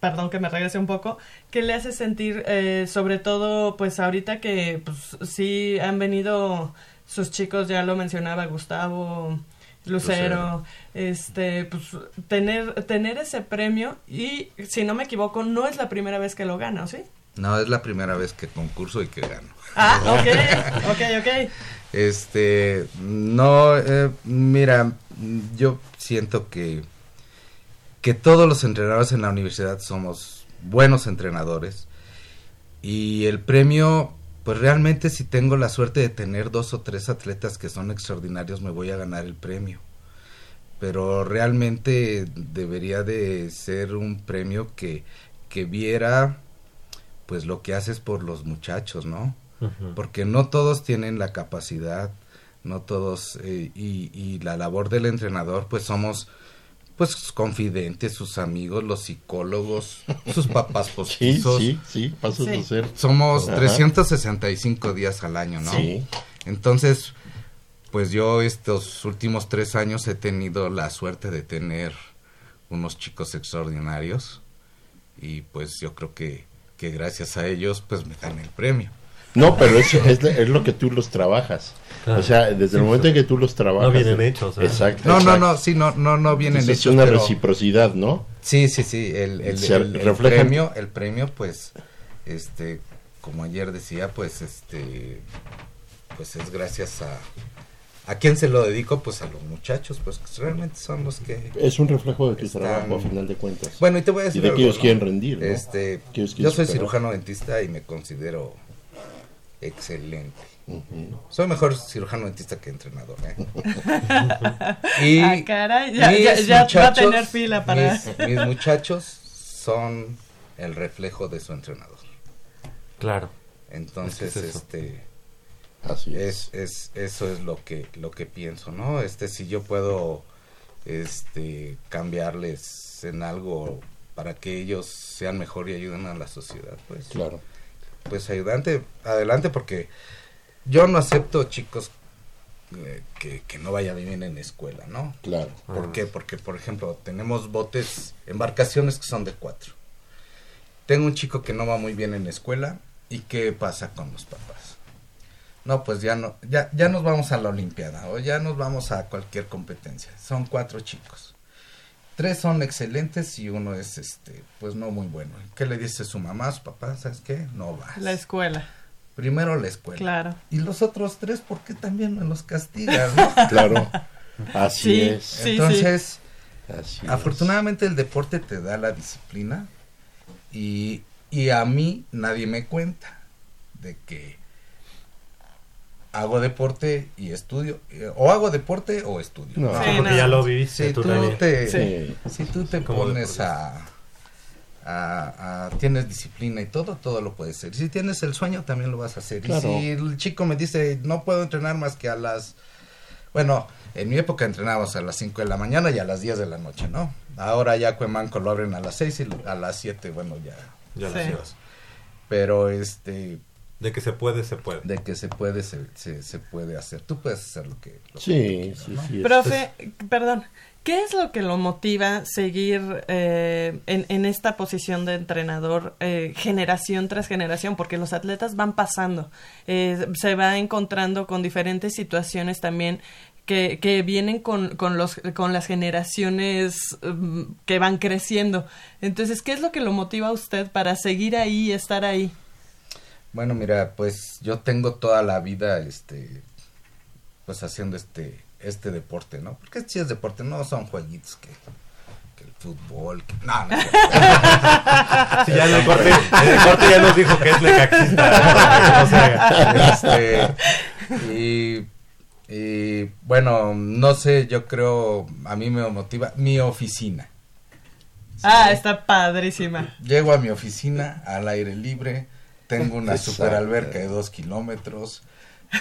perdón que me regrese un poco, ¿qué le hace sentir eh, sobre todo pues ahorita que pues sí han venido sus chicos, ya lo mencionaba Gustavo, Lucero, Lucero. este pues tener tener ese premio y si no me equivoco no es la primera vez que lo gana, ¿o ¿sí? No, es la primera vez que concurso y que gano. Ah, ok, ok, ok. Este, no, eh, mira, yo siento que, que todos los entrenadores en la universidad somos buenos entrenadores y el premio, pues realmente si tengo la suerte de tener dos o tres atletas que son extraordinarios, me voy a ganar el premio. Pero realmente debería de ser un premio que, que viera pues lo que haces por los muchachos, ¿no? Porque no todos tienen la capacidad, no todos, eh, y, y la labor del entrenador, pues somos, pues sus confidentes, sus amigos, los psicólogos, sus papás Sí, postizos. sí, sí, pasas Sí. a ser. Somos Ajá. 365 días al año, ¿no? Sí. Entonces, pues yo estos últimos tres años he tenido la suerte de tener unos chicos extraordinarios y pues yo creo que, que gracias a ellos pues me dan el premio. No, pero es, es, es lo que tú los trabajas. Claro. O sea, desde el momento en que tú los trabajas. No vienen hechos, ¿eh? Exacto. No, no, exacto. no, sí, no, no, no vienen Entonces, hechos, Es una pero- reciprocidad, ¿no? Sí, sí, sí, el, el, Se el- premio, el premio, pues, este, como ayer decía, pues, este, pues es gracias a, ¿a quién se lo dedico? Pues a los muchachos, pues, realmente son los que, Es un reflejo de tu Están- trabajo, a final de cuentas. bueno, y te voy a y decir de algo, que ellos ¿no? quieren rendir, ¿no? Este, yo soy superar. cirujano dentista y me considero excelente. Soy mejor cirujano dentista que entrenador, ¿eh? y Ah, caray, ya- mis ya- ya va a muchachos- tener fila para- Mis, mis muchachos son el reflejo de su entrenador. Claro. Entonces, Es que es eso. este, Así es. es, es, eso es lo que, lo que pienso, ¿no? Este, si yo puedo, este, cambiarles en algo para que ellos sean mejor y ayuden a la sociedad, pues, Claro. pues ayudante, adelante, porque yo no acepto chicos eh, que, que no vayan bien en escuela, ¿no? Claro. ¿Por qué? Porque, por ejemplo, tenemos botes, embarcaciones que son de cuatro. Tengo un chico que no va muy bien en la escuela. ¿Y qué pasa con los papás? No, pues ya no, ya, ya nos vamos a la Olimpiada o ya nos vamos a cualquier competencia. Son cuatro chicos. tres son excelentes y uno es, este, pues no muy bueno. ¿Qué le dice su mamá, su papá? ¿Sabes qué? No vas. La escuela. Primero la escuela. Claro. Y los otros tres, ¿por qué también me los castigas, no? Claro. Así Sí, es. Entonces, afortunadamente el deporte te da la disciplina y, y a mí nadie me cuenta de que hago deporte y estudio, eh, o hago deporte o estudio. No. Sí, Sí, porque no. ya lo viviste Si tú tú también. te, Sí. si tú te Como pones a, a- a- tienes disciplina y todo, todo lo puedes hacer. Si tienes el sueño, también lo vas a hacer. Claro. Y si el chico me dice, no puedo entrenar más que a las... Bueno, en mi época entrenábamos a las 5 de la mañana y a las 10 de la noche, ¿no? Ahora ya Cuemanco lo abren a las 6 y a las 7, bueno, ya. Ya lo Sí. hacías. Pero este, De que se puede, se puede. de que se puede, se, se, se puede hacer. Tú puedes hacer lo que... lo que Sí, tú quieras, sí, ¿no? sí. es- Profe, perdón, ¿qué es lo que lo motiva seguir eh, en, esta posición de entrenador eh, generación tras generación? Porque los atletas van pasando, eh, se va encontrando con diferentes situaciones también que, vienen con las generaciones mm, que van creciendo. Entonces, ¿qué es lo que lo motiva a usted para seguir ahí y estar ahí? Bueno, mira, pues yo tengo toda la vida, este, pues haciendo este, este deporte, ¿no? Porque si es deporte, no son jueguitos que, que el fútbol, que, no, no. Sí, ya en el corte, en el corte ya nos dijo que es lecaxista. Este, y, y, bueno, no sé, yo creo, a mí me motiva mi oficina. Ah, está padrísima. Llego a mi oficina al aire libre, tengo una super alberca de dos kilómetros,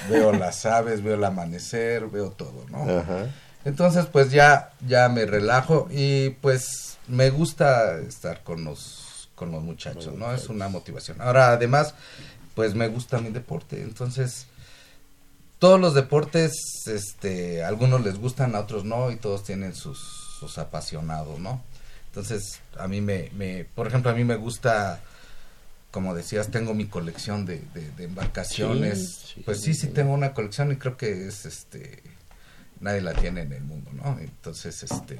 veo las aves, veo el amanecer, veo todo, ¿no? Ajá. Entonces, pues ya, ya me relajo y pues me gusta estar con los, con los muchachos, ¿no? Es una motivación. Ahora, además, pues me gusta mi deporte, entonces todos los deportes, este, algunos les gustan, a otros no, y todos tienen sus, sus apasionados, ¿no? Entonces, a mí me, me, por ejemplo, a mí me gusta, como decías, tengo mi colección de, de, de embarcaciones. Sí, sí, pues sí, sí tengo una colección y creo que es, este, nadie la tiene en el mundo, ¿no? Entonces, este,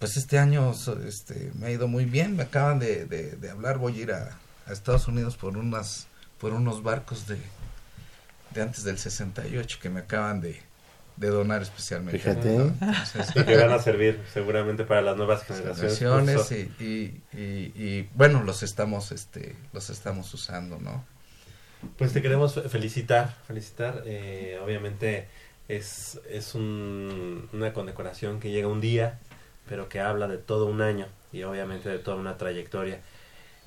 pues este año, este, me ha ido muy bien. Me acaban de, de, de hablar, voy a ir a, a Estados Unidos por unas, por unos barcos de, de antes del 68 que me acaban de, de donar especialmente. Fíjate. ¿no? Entonces, Y que van a servir seguramente para las nuevas generaciones. y, y, y, y, bueno los estamos este los estamos usando no Pues te queremos fe- felicitar, felicitar. eh, obviamente es, es un- una condecoración que llega un día, pero que habla de todo un año y obviamente de toda una trayectoria.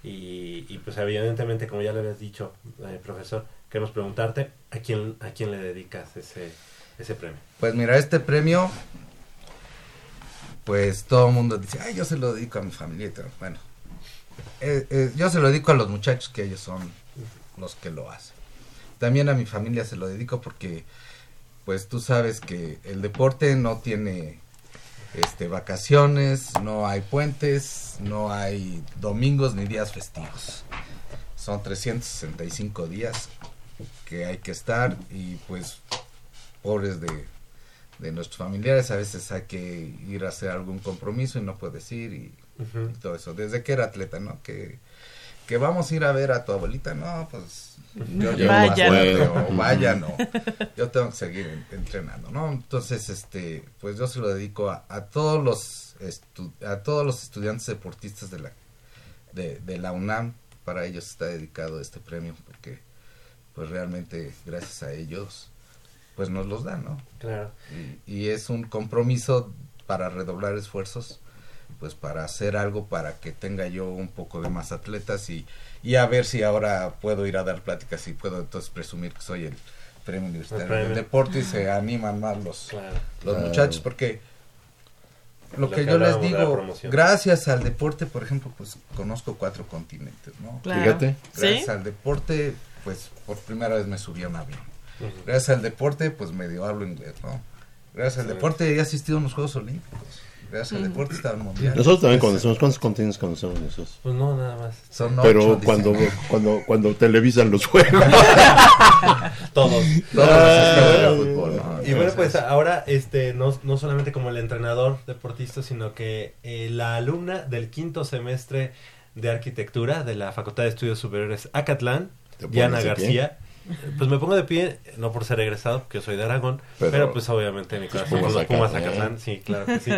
Y, y pues evidentemente, como ya le habías dicho, eh, profesor, queremos preguntarte a quién, a quién le dedicas ese, ese premio. pues mira este premio pues todo el mundo dice ay yo se lo dedico a mi familia y todo". bueno eh, eh, yo se lo dedico a los muchachos que ellos son los que lo hacen también a mi familia se lo dedico porque pues tú sabes que el deporte no tiene este vacaciones, no hay puentes, no hay domingos ni días festivos. Son 365 días que hay que estar y pues pobres de, de nuestros familiares a veces hay que ir a hacer algún compromiso y no puedes ir y, y todo eso. Desde que era atleta, ¿no? Que, que vamos a ir a ver a tu abuelita, no, pues yo llevo más Vaya. fuerte, o vaya, no. Yo tengo que seguir en- entrenando, ¿no? Entonces, este, pues yo se lo dedico a, a todos los estu- a todos los estudiantes deportistas de la de, de la UNAM, para ellos está dedicado este premio porque pues realmente gracias a ellos pues nos los dan, ¿no? Claro. y, y es un compromiso para redoblar esfuerzos pues para hacer algo para que tenga yo un poco de más atletas y, y a ver si ahora puedo ir a dar pláticas y puedo entonces presumir que soy el premio universitario El premio. del deporte y se animan más los, Claro. los Claro. muchachos porque lo, Lo que, que yo les digo gracias al deporte por ejemplo pues conozco cuatro continentes no Claro. Fíjate. gracias ¿Sí? al deporte pues por primera vez me subí a un avión Gracias al deporte, pues medio hablo inglés, ¿no? Gracias al deporte he asistido a unos Juegos Olímpicos. Gracias al deporte estaba en mundial. Nosotros también conocemos. ¿Cuántos continentes conocemos nosotros? Pues no, nada más. Son ocho, Pero dicen. cuando, cuando, cuando televisan los juegos. Todos. Todos los Ah, fútbol, ¿no? Y bueno, pues ahora, este, no, no solamente como el entrenador deportista, sino que eh, la alumna del quinto semestre de arquitectura de la Facultad de Estudios Superiores Acatlán, ¿Te pones Diana pie? Pues me pongo de pie, no por ser egresado, porque yo soy de Aragón, pero, Pero- pues obviamente mi corazón Pumas con los Pumas. Acatlán, sí, claro que sí.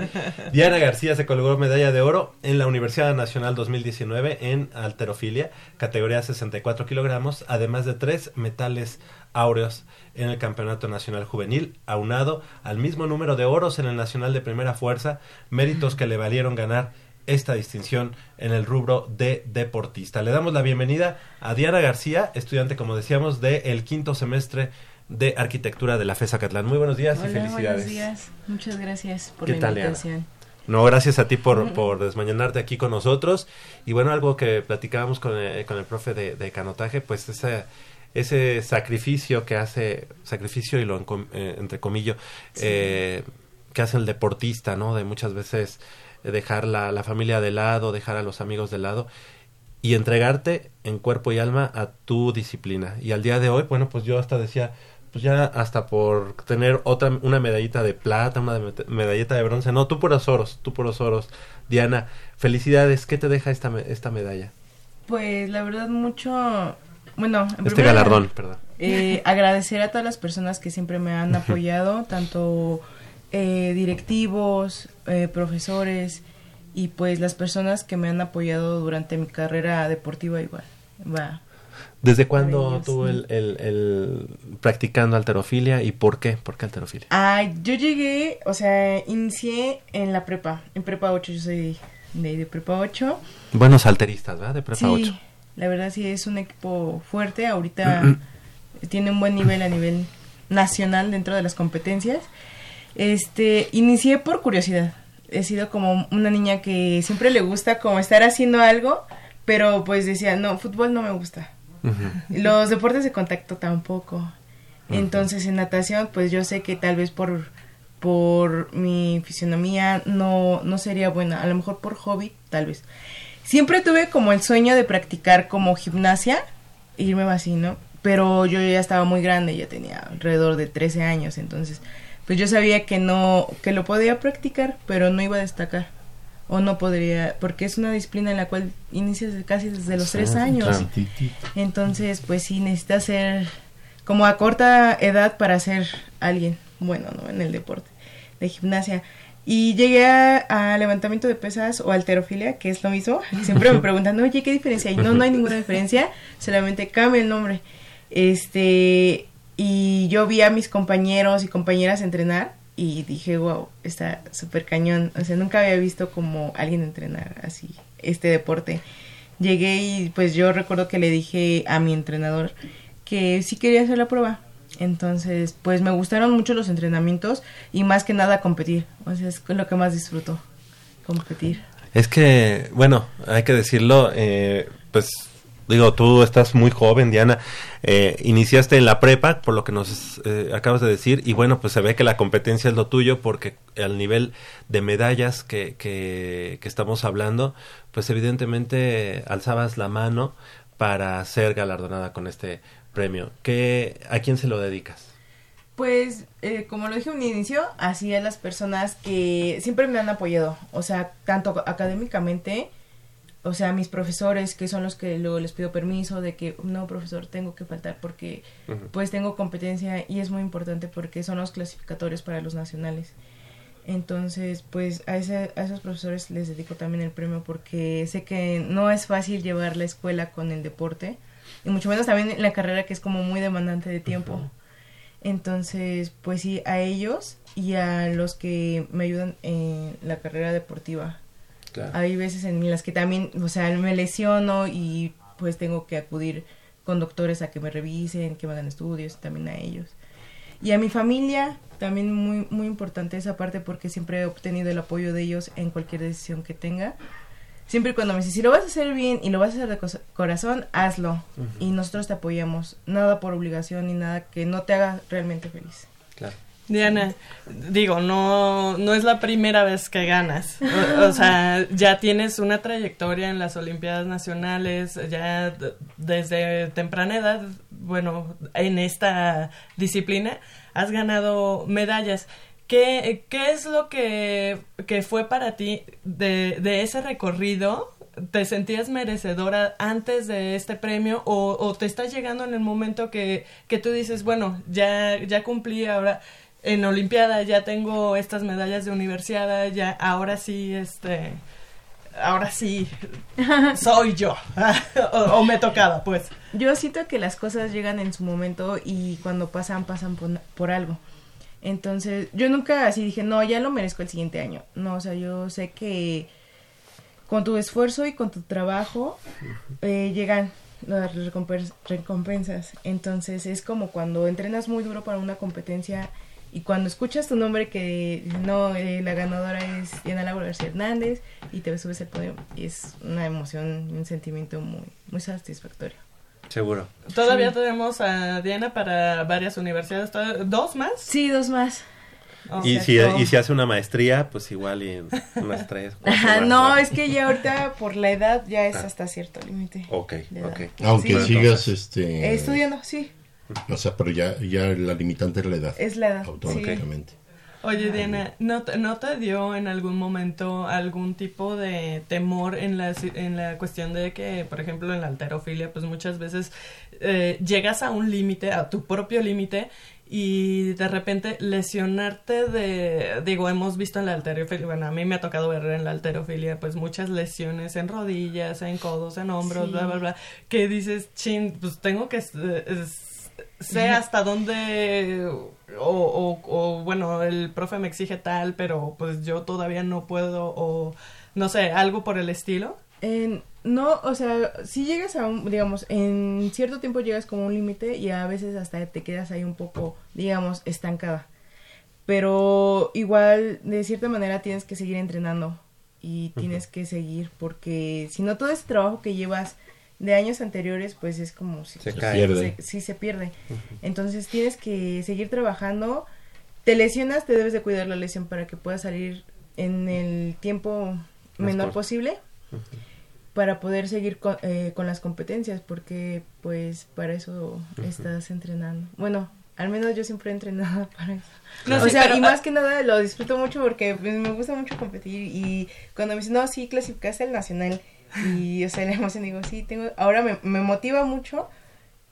Diana García se colgó medalla de oro en la Universidad Nacional 2019 en alterofilia, categoría 64 kilogramos, además de tres metales áureos en el Campeonato Nacional Juvenil, aunado al mismo número de oros en el Nacional de Primera Fuerza, méritos que le valieron ganar esta distinción en el rubro de deportista. Le damos la bienvenida a Diana García, estudiante, como decíamos, del quinto semestre de arquitectura de la FES Acatlán. Muy buenos días y felicidades. buenos días. Muchas gracias por ¿Qué la tal, invitación. No, gracias a ti por, por desmañanarte aquí con nosotros. Y bueno, algo que platicábamos con el, con el profe de, de canotaje, pues ese, ese sacrificio que hace, sacrificio y lo eh, entre comillas, eh, que hace el deportista, ¿no? De muchas veces dejar la, la familia de lado, dejar a los amigos de lado y entregarte en cuerpo y alma a tu disciplina. Y al día de hoy, bueno, pues yo hasta decía, pues ya hasta por tener otra, una medallita de plata, una medallita de bronce, no, tú puros oros, tú puros oros. Diana, felicidades, ¿qué te deja esta, esta medalla? Pues la verdad mucho, bueno, en Este primer galardón, perdón. eh, agradecer a todas las personas que siempre me han apoyado, tanto eh, directivos, eh, profesores y pues las personas que me han apoyado durante mi carrera deportiva igual. Va. ¿Desde cuándo tú el, el, el practicando alterofilia y por qué? ¿Por qué alterofilia? Ah, yo llegué, o sea, inicié en la prepa, en prepa 8, yo soy de, de prepa 8. Buenos alteristas, ¿verdad? De prepa sí, 8. la verdad sí es un equipo fuerte. Ahorita tiene un buen nivel a nivel nacional dentro de las competencias. Este, inicié por curiosidad. He sido como una niña que siempre le gusta como estar haciendo algo, pero pues decía, no, fútbol no me gusta. Los deportes de contacto tampoco. Entonces en natación, pues yo sé que tal vez por, por mi fisionomía no, no sería buena. A lo mejor por hobby, tal vez. Siempre tuve como el sueño de practicar como gimnasia, irme así, ¿no? Pero yo ya estaba muy grande, ya tenía alrededor de 13 años, entonces pues yo sabía que no, que lo podía practicar, pero no iba a destacar. O no podría, porque es una disciplina en la cual inicias casi desde los tres años. Entonces, pues sí, necesitas ser como a corta edad para ser alguien bueno, ¿no? En el deporte de gimnasia. Y llegué a, a levantamiento de pesas o alterofilia, que es lo mismo. Siempre me preguntan, oye, ¿qué diferencia hay? No, no hay ninguna diferencia, solamente cambia el nombre. Este, y yo vi a mis compañeros y compañeras entrenar y dije, wow, está súper cañón. O sea, nunca había visto como alguien entrenar así este deporte. Llegué y pues yo recuerdo que le dije a mi entrenador que sí quería hacer la prueba. Entonces, pues me gustaron mucho los entrenamientos y más que nada competir. O sea, es lo que más disfruto, competir. Es que, bueno, hay que decirlo, eh, pues digo, tú estás muy joven, Diana, eh, iniciaste en la prepa, por lo que nos eh, acabas de decir, y bueno, pues se ve que la competencia es lo tuyo, porque al nivel de medallas que, que, que estamos hablando, pues evidentemente alzabas la mano para ser galardonada con este premio. ¿Qué, ¿A quién se lo dedicas? Pues, eh, como lo dije un inicio, así a las personas que siempre me han apoyado, o sea, tanto académicamente, o sea, mis profesores, que son los que luego les pido permiso de que, no, profesor, tengo que faltar porque, pues, tengo competencia y es muy importante porque son los clasificatorios para los nacionales. Entonces, pues, a, ese, a esos profesores les dedico también el premio porque sé que no es fácil llevar la escuela con el deporte y mucho menos también la carrera que es como muy demandante de tiempo. Entonces, pues sí, a ellos y a los que me ayudan en la carrera deportiva. Hay veces en las que también, o sea, me lesiono y pues tengo que acudir con doctores a que me revisen, que me hagan estudios, también a ellos. Y a mi familia, también muy, muy importante esa parte porque siempre he obtenido el apoyo de ellos en cualquier decisión que tenga. Siempre cuando me dicen, si lo vas a hacer bien y lo vas a hacer de corazón, hazlo. Y nosotros te apoyamos. Nada por obligación ni nada que no te haga realmente feliz. Claro. Diana, digo, no, no es la primera vez que ganas. O, sea, ya tienes una trayectoria en las Olimpiadas Nacionales, ya desde temprana edad, bueno, en esta disciplina, has ganado medallas. ¿Qué, qué es lo que, que fue para ti de, de ese recorrido? ¿Te sentías merecedora antes de este premio o, o te está llegando en el momento que, que tú dices, bueno, ya, ya cumplí ahora en Olimpiada, ya tengo estas medallas de universidad, ya ahora sí, este, ahora sí, soy yo, o, o me tocaba, pues. Yo siento que las cosas llegan en su momento y cuando pasan, pasan por, por algo. Entonces, yo nunca así dije, no, ya lo merezco el siguiente año. No, o sea, yo sé que con tu esfuerzo y con tu trabajo eh, llegan las recompens- recompensas. Entonces, es como cuando entrenas muy duro para una competencia y cuando escuchas tu nombre que no, eh, la ganadora es Diana Laura García Hernández y te subes al podio, es una emoción y un sentimiento muy, muy satisfactorio. Seguro. Todavía Sí. tenemos a Diana para varias universidades, ¿tod- ¿dos más? Sí, dos más. Oh, Y si, y si hace una maestría, pues igual y unas tres. Ajá, no, es que ya ahorita por la edad ya es Ah. hasta cierto límite. Ok, ok. Aunque Sí. sigas este Eh, estudiando, sí, o sea, pero ya ya la limitante es la edad. es la edad. sí. automáticamente. Oye, Diana, ¿no te, ¿no te dio en algún momento algún tipo de temor en la, en la cuestión de que, por ejemplo, en la alterofilia, pues muchas veces eh, llegas a un límite, a tu propio límite, y de repente lesionarte de, digo, hemos visto en la alterofilia, bueno, a mí me ha tocado ver en la alterofilia, pues muchas lesiones en rodillas, en codos, en hombros, Sí. bla, bla, bla, que dices, chin, pues tengo que... eh, es- sé hasta dónde o, o, o, bueno el profe me exige tal pero pues yo todavía no puedo o no sé algo por el estilo. En- no, o sea, si llegas a un, digamos, en cierto tiempo llegas como un límite y a veces hasta te quedas ahí un poco, digamos, estancada. Pero igual, de cierta manera, tienes que seguir entrenando y tienes que seguir porque si no todo ese trabajo que llevas de años anteriores, pues es como si Se Se cae. pierde. se- sí se pierde. Entonces tienes que seguir trabajando. Te lesionas, te debes de cuidar la lesión para que puedas salir en el tiempo menor corto. posible para poder seguir con, eh, con las competencias porque pues para eso estás entrenando. Bueno, al menos yo siempre he entrenado para eso. No, o sí, sea, pero- y más que nada lo disfruto mucho porque pues, me gusta mucho competir y cuando me dicen, no, sí, clasificaste al nacional y, o sea, la emoción digo, sí, tengo, ahora me, me motiva mucho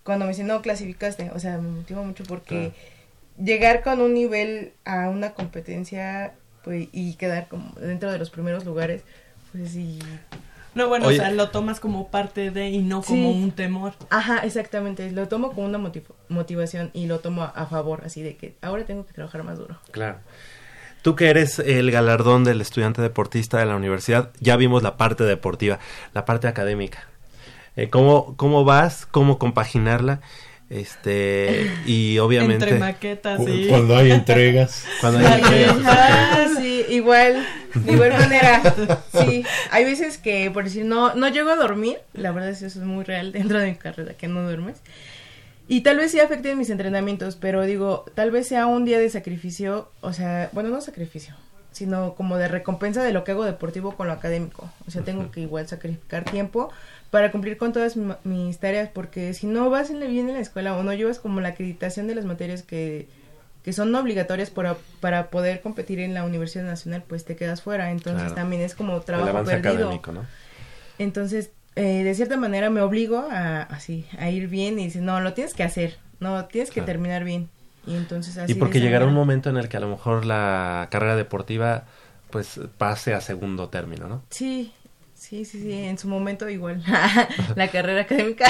cuando me dicen, no, clasificaste, o sea, me motiva mucho porque llegar con un nivel a una competencia pues y quedar como dentro de los primeros lugares, pues sí. no bueno Oye. o sea lo tomas como parte de y no como Sí. un temor Ajá, exactamente, lo tomo como una motiv- motivación y lo tomo a, a favor, así de que ahora tengo que trabajar más duro. Claro. Tú que eres el galardón del estudiante deportista de la universidad, ya vimos la parte deportiva, la parte académica. Eh, ¿cómo, ¿Cómo vas? ¿Cómo compaginarla? Este, y obviamente... entre maquetas y Cuando hay entregas. Cuando hay Ay, entregas, ajá, sí, igual, de igual manera, sí, hay veces que, por decir, no, no llego a dormir, la verdad es que eso es muy real dentro de mi carrera, que no duermes, y tal vez sí afecte mis entrenamientos, pero digo, tal vez sea un día de sacrificio, o sea, bueno, no sacrificio, sino como de recompensa de lo que hago deportivo con lo académico, o sea, tengo que igual sacrificar tiempo para cumplir con todas mi- mis tareas, porque si no vas en- bien en la escuela o no llevas como la acreditación de las materias que que son obligatorias para, para poder competir en la Universidad Nacional, pues te quedas fuera. Entonces Claro. también es como el trabajo avance perdido. académico, ¿no? Entonces, eh, de cierta manera me obligo a así, a ir bien y dice, no, lo tienes que hacer, no, tienes que Claro. terminar bien. Y entonces así Y porque llegará un momento en el que a lo mejor la carrera deportiva pues pase a segundo término, ¿no? Sí, sí, sí, sí, en su momento igual. la carrera académica.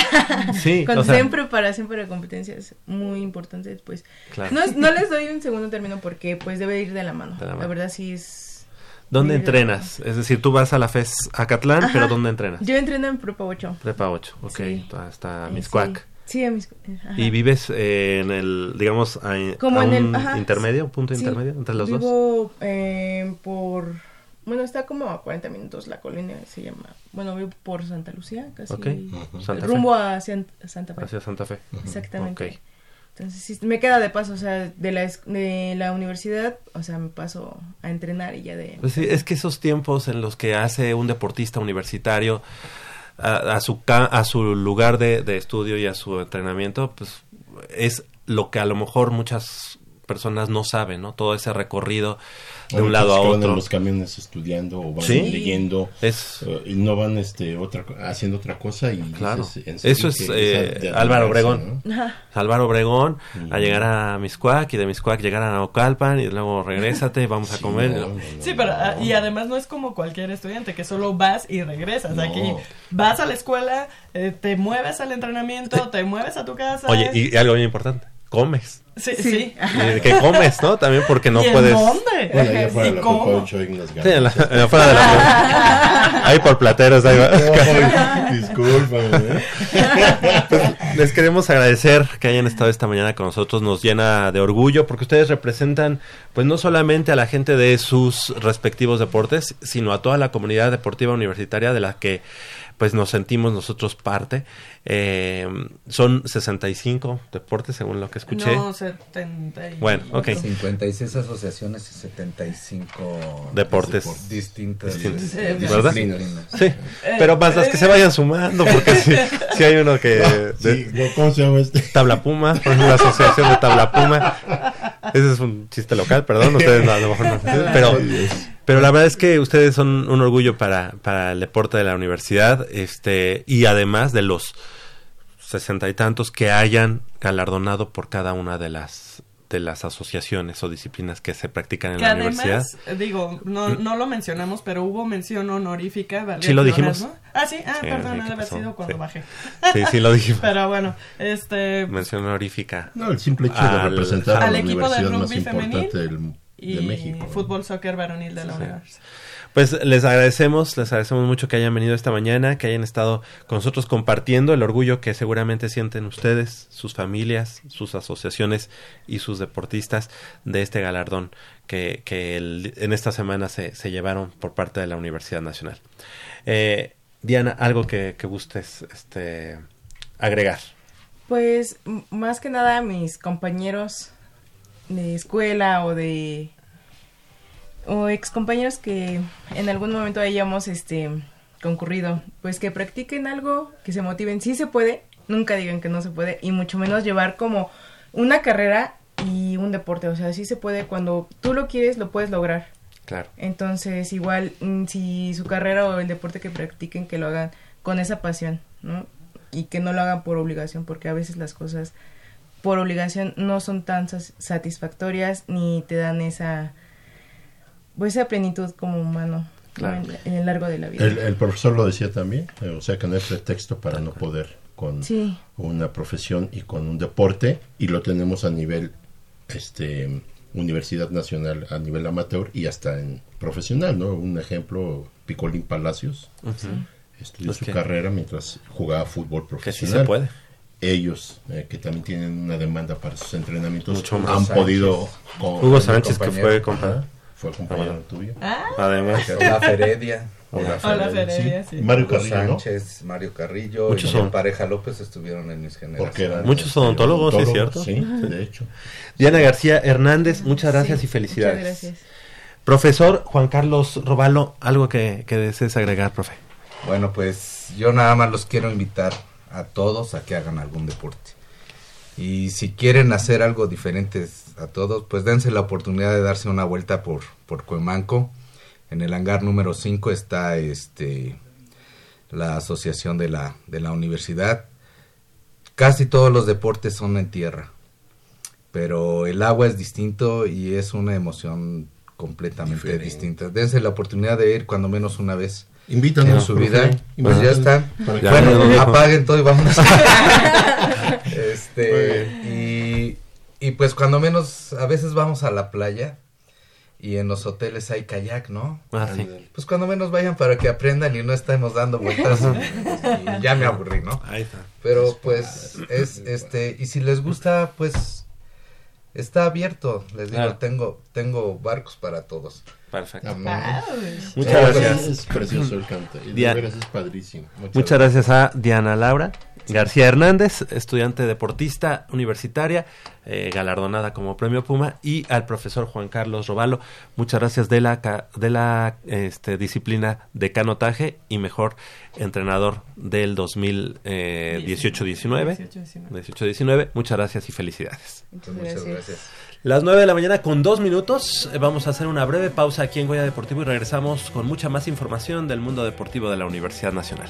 Sí, Cuando o sea- esté en preparación para competencias muy importantes, pues Claro. no, no les doy un segundo término porque pues debe ir de la mano. De la la, mano. verdad sí es... ¿Dónde entrenas? Es decir, tú vas a la FES Acatlán, Ajá. pero ¿dónde entrenas? Yo entreno en Prepa 8. Prepa 8, ok, Sí. hasta Eh, Miscuac. Sí, sí, a mis... ajá. ¿Y vives eh, en el, digamos, a, Como a en el- un ajá, intermedio, punto Sí, intermedio entre los dos? Vivo eh, por... Bueno, está como a 40 minutos la colonia, se llama... Bueno, vivo por Santa Lucía, casi... Ok, Santa rumbo a Cien- Santa Fe. Hacia Santa Fe. Exactamente. Ok. Sí, me queda de paso, o sea, de la, de la universidad, o sea, me paso a entrenar y ya de... Pues es que esos tiempos en los que hace un deportista universitario a, a su a su lugar de, de estudio y a su entrenamiento, pues es lo que a lo mejor muchas personas no saben, ¿no? Todo ese recorrido de un lado a que van en otro. los camiones estudiando o van Sí. leyendo Es- eh, y no van este otra haciendo otra cosa y Claro. dices, Eso es que eh, esa Álvaro Obregón. Álvaro Obregón a llegar a Miscuac y de Miscuac llegar a Naucalpan y luego regrésate, vamos a Sí, comer. no, no, no, Sí, pero ah, no. y además no es como cualquier estudiante que solo vas y regresas. No. Aquí vas a la escuela, eh, te mueves al entrenamiento, te mueves a tu casa. Oye, y, y algo bien importante, comes. Sí, sí. Y que comes, ¿no? También porque no ¿Y en puedes... dónde? Bueno, ya fuera ¿Y la cómo? Copa 8 Ignas Sí, en la- Ganas. en la- fuera de la... Ahí por plateros, ahí va. Discúlpame. ¿eh? Pues, les queremos agradecer que hayan estado esta mañana con nosotros, nos llena de orgullo porque ustedes representan pues no solamente a la gente de sus respectivos deportes, sino a toda la comunidad deportiva universitaria de la que pues nos sentimos nosotros parte. Eh, son 65 deportes según lo que escuché. No, 70 y- Bueno, ok. 56 asociaciones y 75 Deportes. distintas Distintos. Sí, ¿Verdad? disciplinas. Sí, pero más las que se vayan sumando porque si, si hay uno que... Sí, de- ¿Cómo se llama este? Tabla Puma, por ejemplo, la asociación de Tabla Puma. Ese es un chiste local, perdón, ustedes no, a lo mejor no. Pero, pero la verdad es que ustedes son un orgullo para, para el deporte de la universidad, este, y además de los sesenta y tantos que hayan galardonado por cada una de las de las asociaciones o disciplinas que se practican en Que la universidad. además, eh, digo, no, no lo mencionamos, pero hubo mención honorífica. valga Sí, lo dijimos. pleonasmo. Ah, sí, ah, Sí, perdón, sí, ha ¿qué de haber sido cuando Sí. bajé. Sí, sí, lo dijimos. Pero bueno, este. Mención honorífica. No, el simple hecho de Al- representar al la equipo de universidad más rugby femenil importante del- Y de México. ¿no? fútbol, soccer varonil de la Sí. universidad. Pues les agradecemos, les agradecemos mucho que hayan venido esta mañana, que hayan estado con nosotros compartiendo el orgullo que seguramente sienten ustedes, sus familias, sus asociaciones y sus deportistas de este galardón que, que el- en esta semana se, se llevaron por parte de la Universidad Nacional. Eh, Diana, algo que, que gustes este, agregar. Pues más que nada mis compañeros de escuela o de o ex compañeros que en algún momento hayamos este concurrido, pues que practiquen algo, que se motiven, sí se puede, nunca digan que no se puede y mucho menos llevar como una carrera y un deporte, o sea, sí se puede cuando tú lo quieres lo puedes lograr. Claro. Entonces, igual, mm, si su carrera o el deporte que practiquen, que lo hagan con esa pasión, ¿no? Y que no lo hagan por obligación, porque a veces las cosas por obligación no son tan satisfactorias ni te dan esa, pues esa plenitud como humano en, en el largo de la vida. El, el profesor lo decía también, eh, o sea que no hay pretexto para no poder con Sí. una profesión y con un deporte y lo tenemos a nivel este Universidad Nacional a nivel amateur y hasta en profesional, ¿no? Un ejemplo, Picolín Palacios estudió Pues su que- carrera mientras jugaba fútbol Que sí profesional. se puede. Ellos, eh, que también tienen una demanda para sus entrenamientos, Mucho han más. podido... con- Hugo Sánchez, que compañero. fue compa- Ajá, fue compañero tuyo. Ah, Además, Olaf Heredia, Olaf Hola, Heredia, Feredia, sí. Mario Hugo Carrillo, ¿no? Sánchez, Mario Carrillo Muchos y son. mi pareja López estuvieron en mis generaciones. Muchos este, odontólogos, ¿sí es cierto? Sí, de hecho. Diana García Hernández, muchas gracias Sí, y felicidades. Muchas gracias. Profesor Juan Carlos Robalo, algo que, que desees agregar, profe. Bueno, pues yo nada más los quiero invitar a todos a que hagan algún deporte. Y si quieren hacer algo diferente a todos, pues dense la oportunidad de darse una vuelta por, por Cuemanco. En el hangar número 5 está este la asociación de la, de la universidad. Casi todos los deportes son en tierra, pero el agua es distinto y es una emoción completamente Diferente. distinta. Dense la oportunidad de ir cuando menos una vez Invítanos, en su vida. Pues ya están. Ya, bueno, ya apaguen todo y vámonos. Muy este, y, y pues cuando menos, a veces vamos a la playa y en los hoteles hay kayak, ¿no? Ah, sí. Pues cuando menos vayan para que aprendan y no estemos dando vueltas. y ya me aburrí, ¿no? Ahí está. Pero pues es este y si les gusta pues está abierto, les digo, Claro. tengo tengo barcos para todos. Perfecto. Amén. Muchas Sí, gracias. Es precioso el canto. Y de Dia- veras es padrísimo. Muchas Muchas gracias a Diana Laura García Hernández, estudiante deportista universitaria, eh, galardonada como premio Puma, y al profesor Juan Carlos Robalo, muchas gracias de la, de la este, disciplina de canotaje y mejor entrenador del 2018-19. 18-19, muchas gracias y felicidades. Muchas gracias. Las 9 de la mañana con dos minutos. eh, Vamos a hacer una breve pausa aquí en Goya Deportivo y regresamos con mucha más información del mundo deportivo de la Universidad Nacional.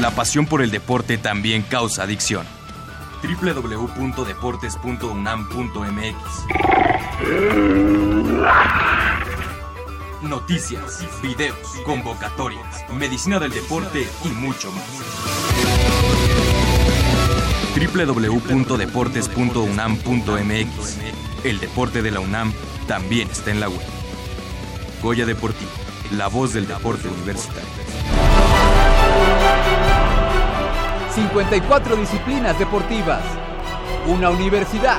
La pasión por el deporte también causa adicción. www.deportes.unam.mx Noticias, videos, convocatorias, medicina del deporte y mucho más. www.deportes.unam.mx El deporte de la UNAM también está en la web. Goya Deportivo, la voz del deporte universitario. 54 disciplinas deportivas. Una universidad.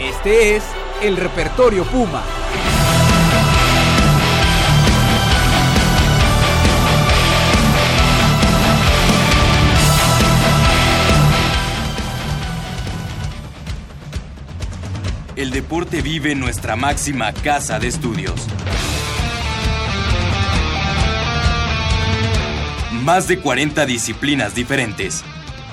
Este es el repertorio Puma. El deporte vive en nuestra máxima casa de estudios. Más de 40 disciplinas diferentes,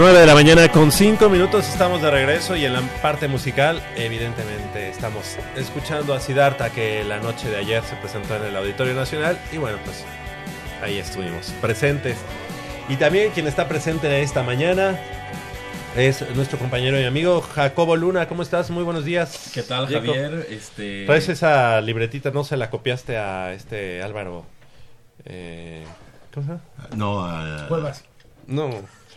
9 de la mañana con 5 minutos estamos de regreso y en la parte musical evidentemente estamos escuchando a Siddhartha que la noche de ayer se presentó en el Auditorio Nacional y bueno pues ahí estuvimos presentes y también quien está presente esta mañana es nuestro compañero y amigo Jacobo Luna, ¿cómo estás? Muy buenos días. ¿Qué tal, Jacob. Javier? Este- Traes esa libretita, no se la copiaste a este Álvaro. Eh, ¿Cómo se llama? No, a... Cuevas. No.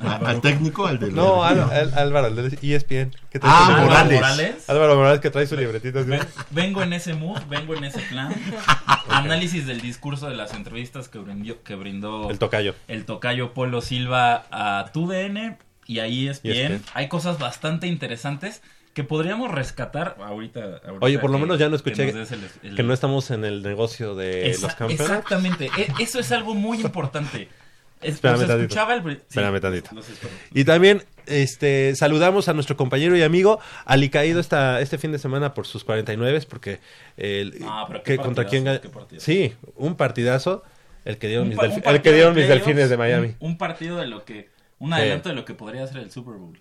¿A- al técnico, al de No, Al-? Al- Álvaro, el de ESPN. que trae Ah, su. Morales. Morales. Álvaro Morales que trae su libretita. Ven- vengo en ese mood, vengo en ese plan. Análisis del discurso de las entrevistas que brindó, que brindó El tocayo. el tocayo Polo Silva a TUDN y a ESPN. ESPN. Hay cosas bastante interesantes que podríamos rescatar ahorita. ahorita Oye, por lo que- menos ya no escuché que, des el- el- que no estamos en el negocio de los campeones. Exactamente, E- eso es algo muy importante. Es- Espérame tantito. el... sí, Espérame tantito. Y también este saludamos a nuestro compañero y amigo Alicaído esta, este fin de semana por sus 49 porque el, Ah, pero qué que contra quién. Sí, un partidazo el que dieron mis, el que dieron mis delfines de Miami. Un, un partido de lo que... Un Sí. adelanto de lo que podría ser el Super Bowl.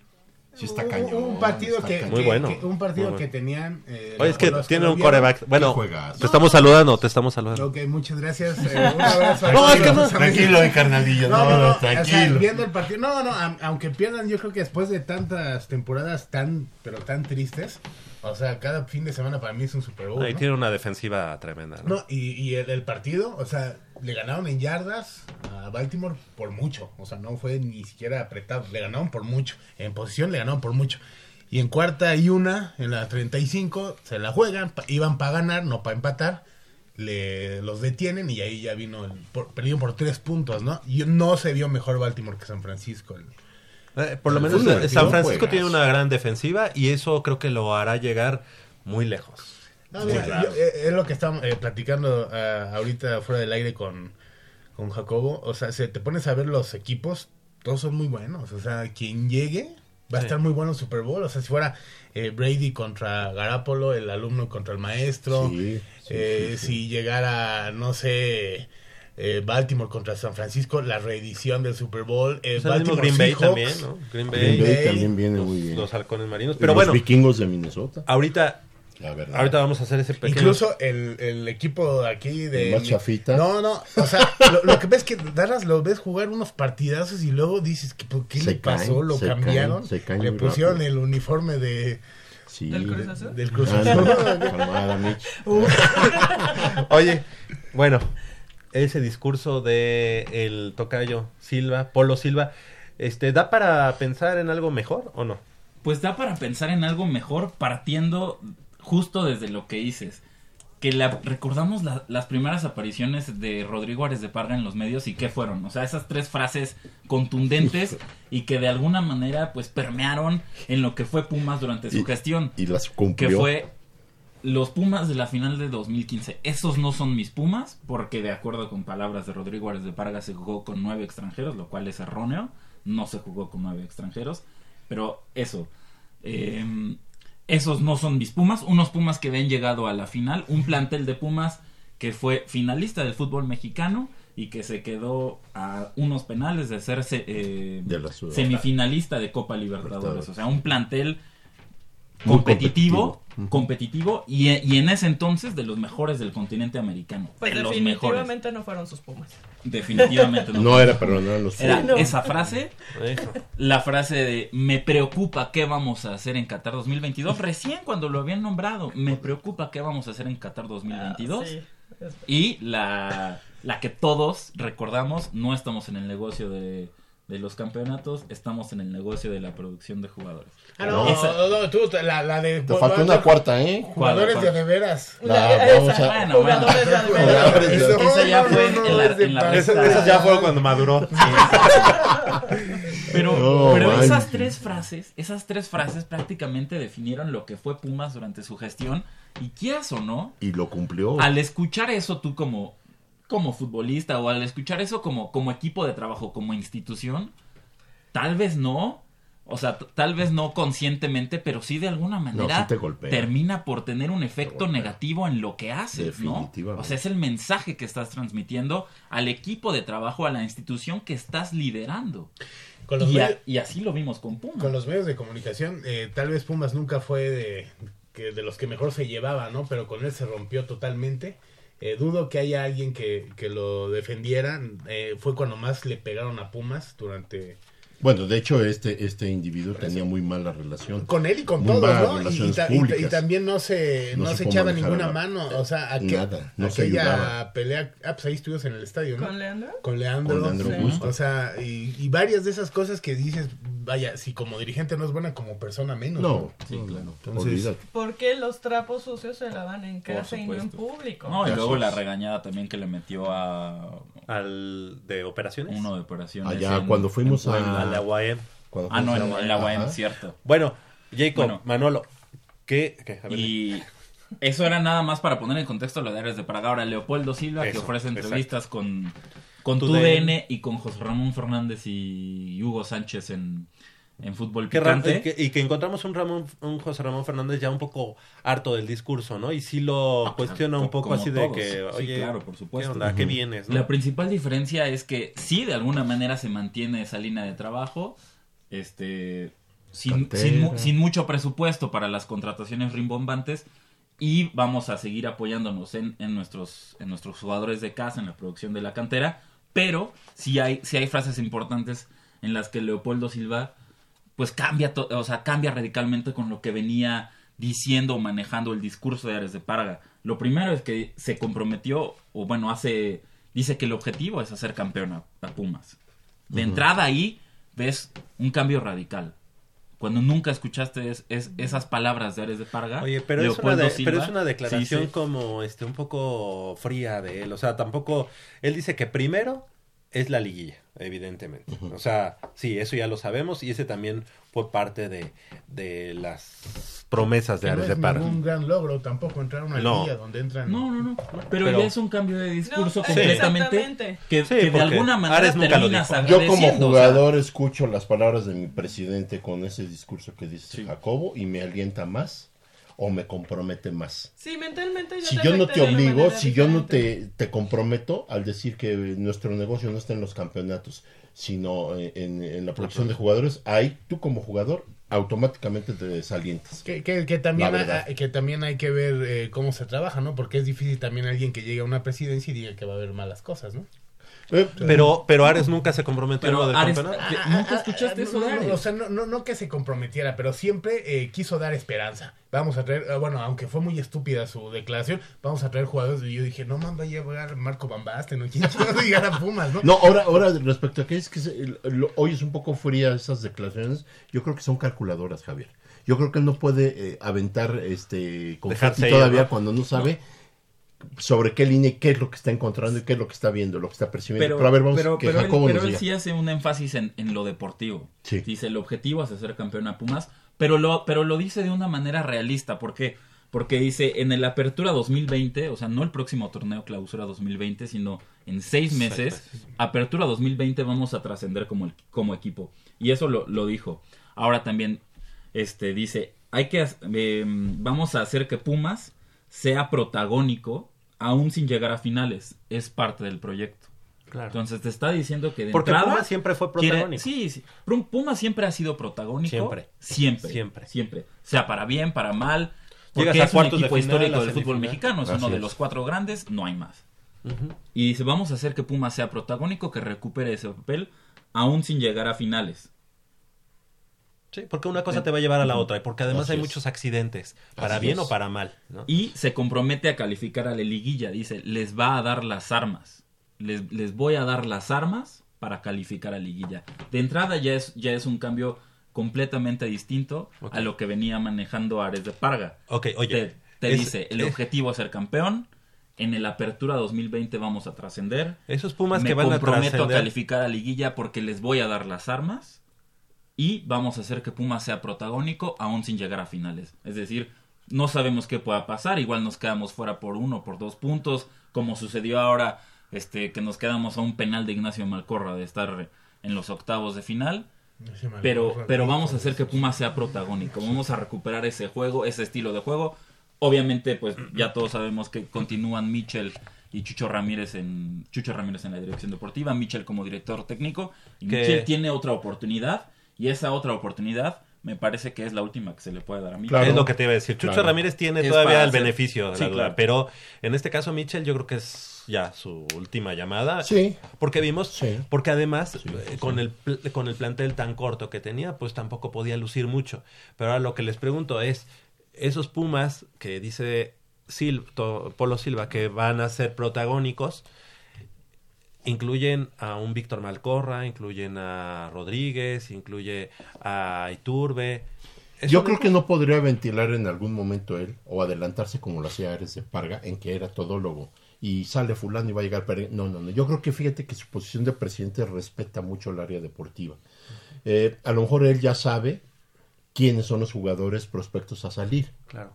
Sí está Un- cañón. Un partido está que, cañón. Muy que- bueno, que- un partido muy bueno. que tenían. eh, Oye, es que tiene un coreback. Bueno, te estamos saludando, te estamos saludando. Ok, muchas gracias. eh, un abrazo. No, es que no-. Tranquilo, carnalillo, no, no, O sea, tranquilo. viendo el partido, no, no, aunque pierdan, yo creo que después de tantas temporadas tan, pero tan tristes, o sea, cada fin de semana para mí es un Super Bowl. Ahí ¿no? tiene una defensiva tremenda. ¿no? No, y, y el, el partido, o sea, le ganaron en yardas a Baltimore por mucho. O sea, no fue ni siquiera apretado. Le ganaron por mucho. En posición le ganaron por mucho. Y en cuarta y una, en la 35, se la juegan. pa- iban para ganar, no para empatar. le, los detienen y ahí ya vino, el, por, perdieron por tres puntos, ¿no? Y no se vio mejor Baltimore que San Francisco. el- Eh, por lo menos San Francisco tiene una gran defensiva y eso creo que lo hará llegar muy lejos. No, Muy mira, claro. yo, eh, es lo que estamos eh, platicando ah, ahorita fuera del aire con, con Jacobo. O sea, se te pones a ver los equipos, todos son muy buenos. O sea, quien llegue va a Sí. estar muy bueno en Super Bowl. O sea, si fuera eh, Brady contra Garapolo, el alumno contra el maestro. Sí, sí, eh, sí, sí. Si llegara, no sé, eh, Baltimore contra San Francisco, la reedición del Super Bowl. Eh, el Baltimore Green Bay Seahawks. también, ¿no? Green Bay, Green Bay también viene muy bien. Los halcones marinos. Pero los bueno, vikingos de Minnesota. ahorita, La verdad. ahorita vamos a hacer ese pequeño. Incluso el, el equipo aquí de... El más chafita. No, no, o sea, lo, lo que ves es que Dallas lo ves jugar unos partidazos y luego dices, que ¿por qué Se le pasó? caen, lo se cambiaron, caen, se caen le pusieron rápido. el uniforme de... Sí. ¿Del Cruz Azul? Del Cruz Ah, Azul. Oye, bueno, ese discurso de el tocayo Silva, Polo Silva, este, ¿da para pensar en algo mejor o no? Pues da para pensar en algo mejor partiendo justo desde lo que dices. Que la, recordamos la- las primeras apariciones de Rodrigo Ares de Parga en los medios y qué fueron. O sea, esas tres frases contundentes y que de alguna manera pues permearon en lo que fue Pumas durante su Y- gestión. y las cumplió. Que fue los Pumas de la final de 2015. Esos no son mis Pumas porque de acuerdo con palabras de Rodrigo Ares de Parga se jugó con nueve extranjeros, lo cual es erróneo. No se jugó con nueve extranjeros. Pero eso. eh, esos no son mis Pumas. Unos Pumas que habían llegado a la final. Un plantel de Pumas que fue finalista del fútbol mexicano y que se quedó a unos penales de ser se- eh, De semifinalista de Copa Libertadores. Libertadores. O sea, un plantel competitivo, competitivo. competitivo y, y en ese entonces de los mejores del continente americano. Pues de los mejores. definitivamente no fueron sus pumas. Definitivamente no. No era, pero no eran los Era Pumas. esa frase, la frase de me preocupa qué vamos a hacer en Qatar 2022. Recién cuando lo habían nombrado, me preocupa qué vamos a hacer en Qatar 2022. Ah, sí. Y la, la que todos recordamos, no estamos en el negocio de, de los campeonatos, estamos en el negocio de la producción de jugadores. Ah, no, Esa- no, no, tú, la, la de... Te faltó una cuarta, ¿eh? Jugadores ¿Cuál, de de veras. La- Esa. vamos a- Bueno, bueno. Jugadores de de Jugadores de- veras. Esa ya fue en la- en. Esa, esa ya fue cuando maduró. Pero, No, pero man. esas tres frases, esas tres frases prácticamente definieron lo que fue Pumas durante su gestión. Y quieras o no, Y lo cumplió. al escuchar eso tú como, como futbolista o al escuchar eso como, como equipo de trabajo, como institución, tal vez no, o sea, tal vez no conscientemente, pero sí de alguna manera sí te golpea. termina por tener un efecto negativo en lo que haces, ¿no? Definitivamente. O sea, es el mensaje que estás transmitiendo al equipo de trabajo, a la institución que estás liderando. Con los Y, a- y así lo vimos con Pumas. con los medios de comunicación, eh, tal vez Pumas nunca fue de, que de los que mejor se llevaba, ¿no? Pero con él se rompió totalmente. Eh, dudo que haya alguien que, que lo defendiera. Eh, fue cuando más le pegaron a Pumas durante... Bueno, de hecho, este, este individuo tenía muy mala relación. Con él y con Muy todos, ¿no? Y, ta- y también no se, No no se echaba ninguna la- mano. O sea, aquel- Nada, no se aquella ayudaba. pelea... Ah, pues ahí estuvimos en el estadio, ¿no? ¿Con Leandro? Con Leandro. Con Leandro Sí. O sea, y, y varias de esas cosas que dices, vaya, si como dirigente no es buena, como persona menos. No, Sí, claro. Entonces, olvídate. ¿Por qué los trapos sucios se lavan en casa y no en público? No, y luego la regañada también que le metió a Al de operaciones. uno de operaciones. Allá, en- cuando fuimos a- UAM. Cuando Ah, no, en, la UAM, Ajá. cierto. Bueno, Jacob, Bueno. Manolo, ¿qué? qué? A ver, Y eso era nada más para poner en contexto lo de Ares de Praga. Ahora, Leopoldo Silva, que ofrece exacto. entrevistas con, con Tu TUDN DN. y con José Ramón Fernández y Hugo Sánchez en, en Fútbol Picante. y, que, y que encontramos un Ramón, un José Ramón Fernández ya un poco harto del discurso, ¿no? Y sí lo Ah, cuestiona un co- poco así de que, Sí, oye, claro, por supuesto. ¿qué onda? ¿Qué vienes? no? La principal diferencia es que sí, de alguna manera se mantiene esa línea de trabajo, este, sin, mucho presupuesto para las contrataciones rimbombantes y vamos a seguir apoyándonos en, en nuestros, en nuestros jugadores de casa, en la producción de la cantera, pero sí hay, sí hay frases importantes en las que Leopoldo Silva pues cambia, o sea, cambia radicalmente con lo que venía diciendo o manejando el discurso de Ares de Parga. Lo primero es que se comprometió, o bueno, hace, dice que el objetivo es hacer campeón a, a Pumas. De entrada ahí ves un cambio radical. cuando nunca escuchaste es, es- esas palabras de Ares de Parga. Oye, pero es, una Leopoldo de- Silva, pero es una declaración sí, sí. como este un poco fría de él. O sea, tampoco. Él dice que primero es la liguilla, evidentemente. O sea, sí, eso ya lo sabemos y ese también fue parte de, de las promesas de no Ares es de Parga. ningún gran logro tampoco entrar a una No. liguilla donde entran. No, no, no. Pero, Pero- ya es un cambio de discurso No, completamente que, Sí, que de alguna manera Ares nunca lo terminas dijo. Yo como agradeciendo, o sea, jugador escucho las palabras de mi presidente con ese discurso que dice Jacobo y me alienta más o me compromete más. Sí, mentalmente Si te yo no te obligo, si yo no te, te comprometo al decir que nuestro negocio no está en los campeonatos, sino en, en- en la producción de jugadores, ahí tú como jugador automáticamente te desalientas. Que, que, que también hay, que también hay que ver eh, cómo se trabaja, ¿no? Porque es difícil también alguien que llegue a una presidencia y diga que va a haber malas cosas, ¿no? Pero, pero Ares nunca se comprometió en lo del Ares- campeonato. que- ¿Nunca escuchaste Ah, eso no, de no, Ares? O sea, no, no, no que se comprometiera, pero siempre eh, quiso dar esperanza. Vamos a traer, eh, bueno, aunque fue muy estúpida su declaración, vamos a traer jugadores. Y yo dije, no, man, va a llegar Marco Bambaste, ¿no? ¿Quién va a llegar a Pumas, no? No, ahora, ahora respecto a que es que se- lo- hoy es un poco fría esas declaraciones, yo creo que son calculadoras, Javier. Yo creo que él no puede eh, aventar este confeti ir, todavía ¿no? cuando no sabe sobre qué línea y qué es lo que está encontrando y qué es lo que está viendo, lo que está percibiendo. Pero, Pero, a ver, vamos pero, que pero él, Jacobo pero nos él sí hace un énfasis en, en lo deportivo. Sí. Dice, el objetivo es hacer campeón a Pumas, pero lo, pero lo dice de una manera realista. ¿Por qué? Porque dice, en el Apertura 2020, o sea, no el próximo torneo Clausura 2020, sino en seis meses, Apertura 2020 vamos a trascender como, el- como equipo. Y eso lo, lo dijo. Ahora también este, dice, hay que, eh, vamos a hacer que Pumas sea protagónico aún sin llegar a finales. Es parte del proyecto. Claro. Entonces te está diciendo que de Porque entrada Pumas siempre fue quiere- protagónico. sí, sí. Pum- Pumas siempre ha sido protagónico. Siempre. Siempre. Siempre. Siempre. Sea para bien, para mal. Porque Llegas a es un de equipo final, histórico del fútbol mexicano. Es uno de es. los cuatro grandes. No hay más. Y dice, vamos a hacer que Pumas sea protagónico, que recupere ese papel, aún sin llegar a finales. Sí, porque una cosa te va a llevar a la otra, y porque además Así hay es. muchos accidentes, para Así bien es. o para mal. ¿no? Y se compromete a calificar a la liguilla. Dice, les va a dar las armas. Les, les voy a dar las armas para calificar a liguilla. De entrada ya es, ya es un cambio completamente distinto a lo que venía manejando Ares de Parga. Ok, oye, Te, te es- dice, el es- objetivo es ser campeón. En el Apertura 2020 vamos a trascender. Esos Pumas Me que van a comprometo a trascender. calificar a liguilla porque les voy a dar las armas y vamos a hacer que Pumas sea protagónico aún sin llegar a finales. Es decir, no sabemos qué pueda pasar, igual nos quedamos fuera por uno, por dos puntos, como sucedió ahora, este, que nos quedamos a un penal de Ignacio Malcorra de estar en los octavos de final. Pero, pero vamos a hacer que Pumas sea protagónico, vamos a recuperar ese juego, ese estilo de juego. Obviamente, pues ya todos sabemos que continúan Mitchell y Chucho Ramírez en Chucho Ramírez en la dirección deportiva, Mitchell como director técnico y Que- Mitchell tiene otra oportunidad y esa otra oportunidad me parece que es la última que se le puede dar a Mitchell. es lo que te iba a decir. Chucho Claro. Ramírez tiene Es todavía el beneficio de Sí, la duda, claro. pero en este caso Mitchell yo creo que es ya su última llamada. Sí. Porque vimos, porque además eh, con el con el plantel tan corto que tenía, pues tampoco podía lucir mucho. Pero ahora lo que les pregunto es esos Pumas que dice Sil- Polo Silva que van a ser protagónicos incluyen a un Víctor Malcorra, incluyen a Rodríguez, incluye a Iturbe. ¿Es Yo creo que no podría ventilar en algún momento él o adelantarse como lo hacía Ares de Parga en que era todólogo y sale fulano y va a llegar Pere- no no no yo creo que fíjate que su posición de presidente respeta mucho el área deportiva Eh, a lo mejor él ya sabe quiénes son los jugadores prospectos a salir Claro.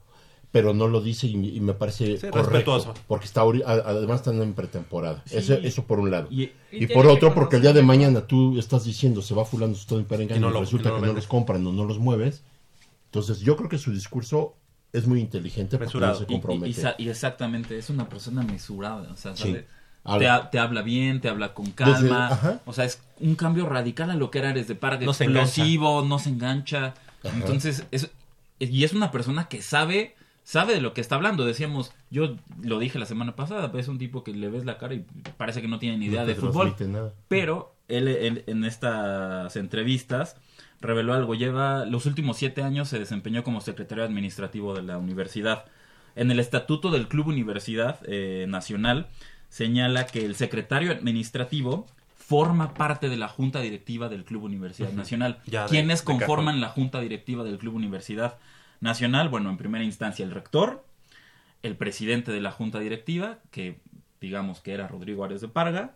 Pero no lo dice y, y me parece Sí, correcto respetuoso. porque está además están en pretemporada Sí. eso, eso por un lado Y- y, y por otro que porque el día de mañana tú estás diciendo se va fulano se está en no y lo- resulta y no lo que no los compran o no los mueves entonces yo creo que su discurso es muy inteligente porque no se Y- y- compromete y exactamente, es una persona mesurada. O sea. Te, ha- te habla bien, te habla con Desde- calma. o sea, es un cambio radical a lo que era Ares de Parga. No se explosivo, no se engancha. Ajá. Entonces, es, y es una persona que sabe sabe de lo que está hablando. Decíamos, yo lo dije la semana pasada, es un tipo que le ves la cara y parece que no tiene ni idea No de fútbol. nada. Pero él, él en estas entrevistas reveló algo. Lleva los últimos siete años se desempeñó como secretario administrativo de la universidad. En el estatuto del Club Universidad eh, Nacional señala que el secretario administrativo forma parte de la junta directiva del Club Universidad. Nacional. Ya de- ¿Quiénes de conforman cajón. la junta directiva del Club Universidad Nacional? Bueno, en primera instancia el rector, el presidente de la junta directiva, que digamos que era Rodrigo Ares de Parga,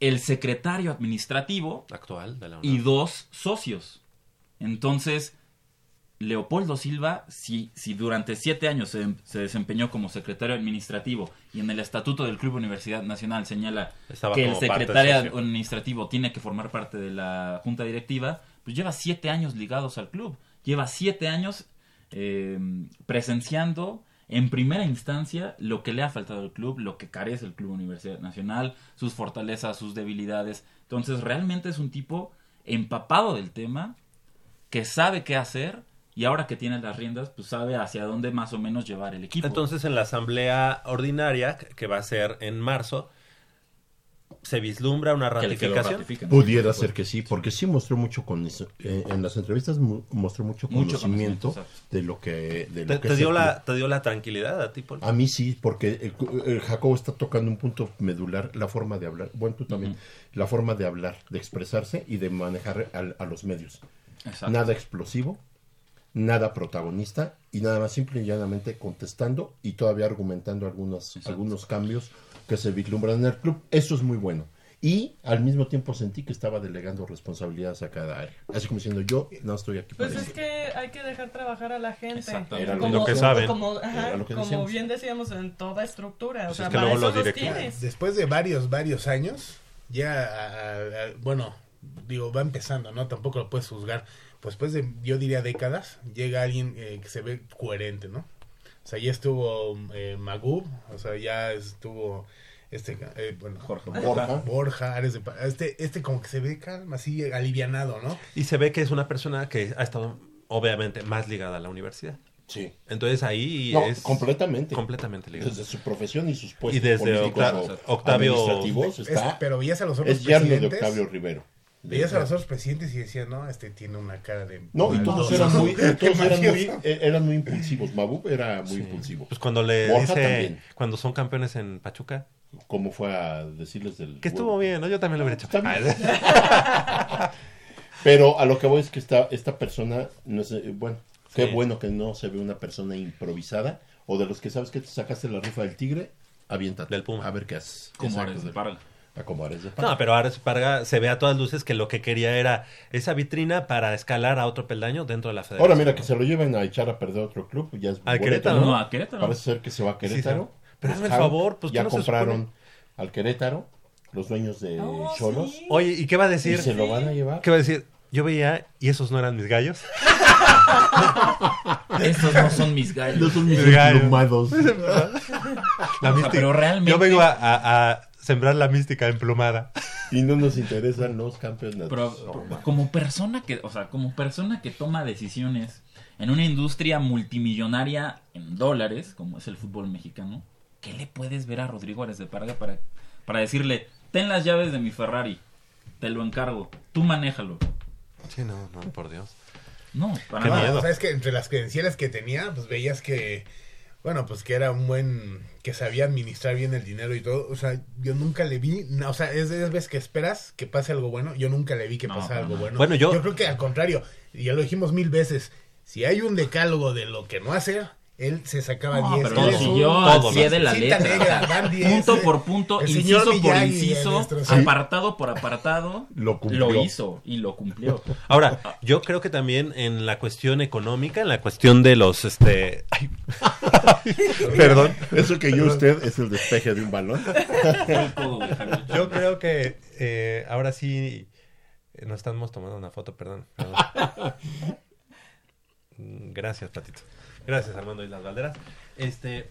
el secretario administrativo actual de la y dos socios. Entonces, Leopoldo Silva, si, si durante siete años se, se desempeñó como secretario administrativo y en el estatuto del Club Universidad Nacional señala Estaba que el secretario administrativo tiene que formar parte de la junta directiva, pues lleva siete años ligados al club. Lleva siete años eh, presenciando en primera instancia lo que le ha faltado al club, lo que carece el Club Universidad Nacional, sus fortalezas, sus debilidades. Entonces realmente es un tipo empapado del tema, que sabe qué hacer y ahora que tiene las riendas, pues sabe hacia dónde más o menos llevar el equipo. Entonces, en la asamblea ordinaria, que va a ser en marzo, se vislumbra una Que que ratificación. Pudiera ser que sí, porque sí mostró mucho con eso, eh, en las entrevistas mu- mostró mucho Mucho conocimiento conocimiento, de lo que de ¿Te, lo que te dio el la. ¿Te dio la tranquilidad a ti, Paul? A mí sí, porque el, el Jacobo está tocando un punto medular, la forma de hablar, bueno, tú también, la forma de hablar, de expresarse y de manejar al- a, los medios. Exacto. Nada explosivo, nada protagonista y nada más simple y llanamente contestando y todavía argumentando algunos, algunos cambios que se vislumbran en el club. Eso es muy bueno. Y al mismo tiempo sentí que estaba delegando responsabilidades a cada área. Así como diciendo, yo no estoy aquí para Pues es que hay que dejar trabajar a la gente. Era como, lo que saben. Como, ajá, Era lo que como decíamos. bien decíamos en toda estructura. Pues o sea, para eso los tienes. Pues, Después de varios, varios años, ya, a- a- a- bueno, digo, va empezando, ¿no? Tampoco lo puedes juzgar. Pues después de, yo diría, décadas, llega alguien eh, que se ve coherente, ¿no? O sea, ya estuvo eh, Magub, o sea, ya estuvo este, eh, bueno, Jorge Borja. Borja, Ares de Pa- este, este como que se ve calma, así alivianado, ¿no? Y se ve que es una persona que ha estado, obviamente, más ligada a la universidad. Sí. Entonces ahí No, es... completamente. Completamente ligado. Desde su profesión y sus puestos Y desde políticos Octa- o Octavio... administrativos Es- está, pero veías a los otros es yerno de. Octavio Rivero. Veías a los otros presidentes y decías, no, este tiene una cara de... No, y todos maldoso". eran muy, todos eran muy, eh, eran muy impulsivos. Mabub era muy impulsivo. Pues cuando le Borja dice... también. Cuando son campeones en Pachuca... ¿Cómo fue a decirles del... Que estuvo bien, ¿no? Yo también lo hubiera hecho. Pero a lo que voy es que esta, esta persona, no sé, bueno, qué Sí. bueno que no se ve una persona improvisada o de los que sabes que te sacaste la rifa del tigre, aviéntate. Del Puma. A ver qué haces. Del- Parga. A como Ares de Parga. No, pero Ares Parga se ve a todas luces que lo que quería era esa vitrina para escalar a otro peldaño dentro de la federación. Ahora mira, que se lo lleven a echar a perder otro club, ya es ¿A boleto, Querétaro? ¿no? No, a Querétaro. Parece ser que se va a Querétaro. sí. Pero hazme el favor, pues, ya ¿qué no se compraron al Querétaro, los dueños de Oh, Cholos. Oye, ¿y qué va a decir? Y se lo van a llevar. ¿Qué va a decir? Yo veía y esos no eran mis gallos. Estos no son mis gallos. No son mis gallos. La O sea, mística. pero realmente- Yo vengo a, a- a sembrar la mística emplumada. Y no nos interesan los campeonatos. Pero como persona que, o sea, como persona que toma decisiones en una industria multimillonaria en dólares, como es el fútbol mexicano, ¿qué le puedes ver a Rodrigo Ares de Parga para, para decirle, ten las llaves de mi Ferrari, te lo encargo, tú manéjalo? Sí, no, no, por Dios. No, para Qué nada. miedo. O sea, es que entre las credenciales que tenía, pues veías que, bueno, pues que era un buen, que sabía administrar bien el dinero y todo. O sea, yo nunca le vi, no, o sea, es de esas veces que esperas que pase algo bueno. Yo nunca le vi que No, pasara para algo bueno. Bueno, yo- creo que al contrario, y ya lo dijimos mil veces, si hay un decálogo de lo que no hacer, él se sacaba No, 10. pero Él lo es un- siguió al pie de la letra. negra, 10, punto eh. por punto, El inciso señor por Miyagi, inciso, apartado por apartado, Lo cumplió. lo hizo y lo cumplió. Ahora, yo creo que también en la cuestión económica, en la cuestión de los, este, ay, perdón, Eso que yo usted es el despeje de un balón. yo creo que eh, ahora sí eh, nos estamos tomando una foto, perdón. perdón. Gracias, Patito. Gracias, Armando y las Valderas. Este,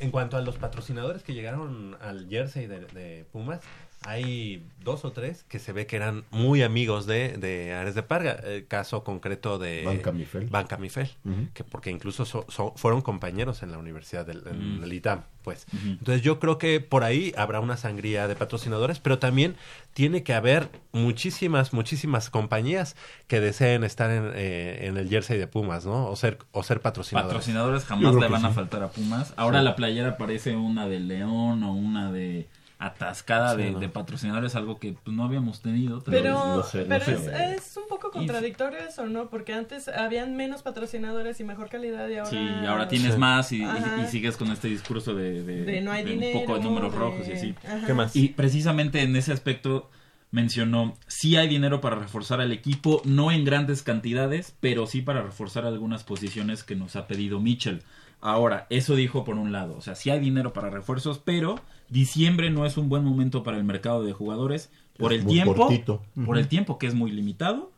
en cuanto a los patrocinadores que llegaron al jersey de Pumas, hay dos o tres que se ve que eran muy amigos de, de Ares de Parga. El caso concreto de Banca Mifel. Banca Mifel, Ujú. que porque incluso so- so- fueron compañeros en la universidad del en Mm. el ITAM, pues. Entonces yo creo que por ahí habrá una sangría de patrocinadores, pero también tiene que haber muchísimas, muchísimas compañías que deseen estar en, eh, en el jersey de Pumas, ¿no? O ser, o ser patrocinadores. Patrocinadores jamás le van a faltar a Pumas. Ahora Sí. la playera parece una de León o una de atascada Sí, de, no. de patrocinadores, algo que pues, no habíamos tenido. Pero, sé, no pero sé. es, es un poco contradictorio eso, ¿no? Porque antes habían menos patrocinadores y mejor calidad y ahora... Sí, y ahora tienes Sí. más y, y- Ajá. y sigues con este discurso de, de- De no hay de un dinero, poco de números de- rojos y así. Ajá. ¿Qué más? Y precisamente en ese aspecto mencionó, sí hay dinero para reforzar al equipo, no en grandes cantidades, pero sí para reforzar algunas posiciones que nos ha pedido Mitchell. Ahora, eso dijo por un lado, o sea, sí hay dinero para refuerzos, pero diciembre no es un buen momento para el mercado de jugadores por Es el tiempo, cortito. por el tiempo que es muy limitado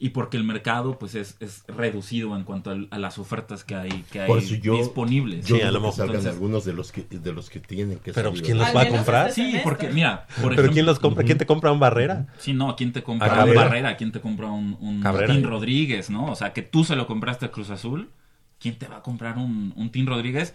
y porque el mercado pues es, es reducido en cuanto a, las ofertas que hay que hay yo, disponibles. yo Sí, a lo mejor. salgan Entonces- algunos de los que de los que tienen que Pero, salir. ¿quién los va a comprar? este Sí, porque mira, por ¿Pero ejemplo, quién los compra? ¿Quién te compra un Barrera? Sí, no, ¿quién te compra ¿A un? Barrera? ¿Quién te compra un, un. Martín Rodríguez, no? O sea, que tú se lo compraste a Cruz Azul. ¿Quién te va a comprar un, un Tim Rodríguez?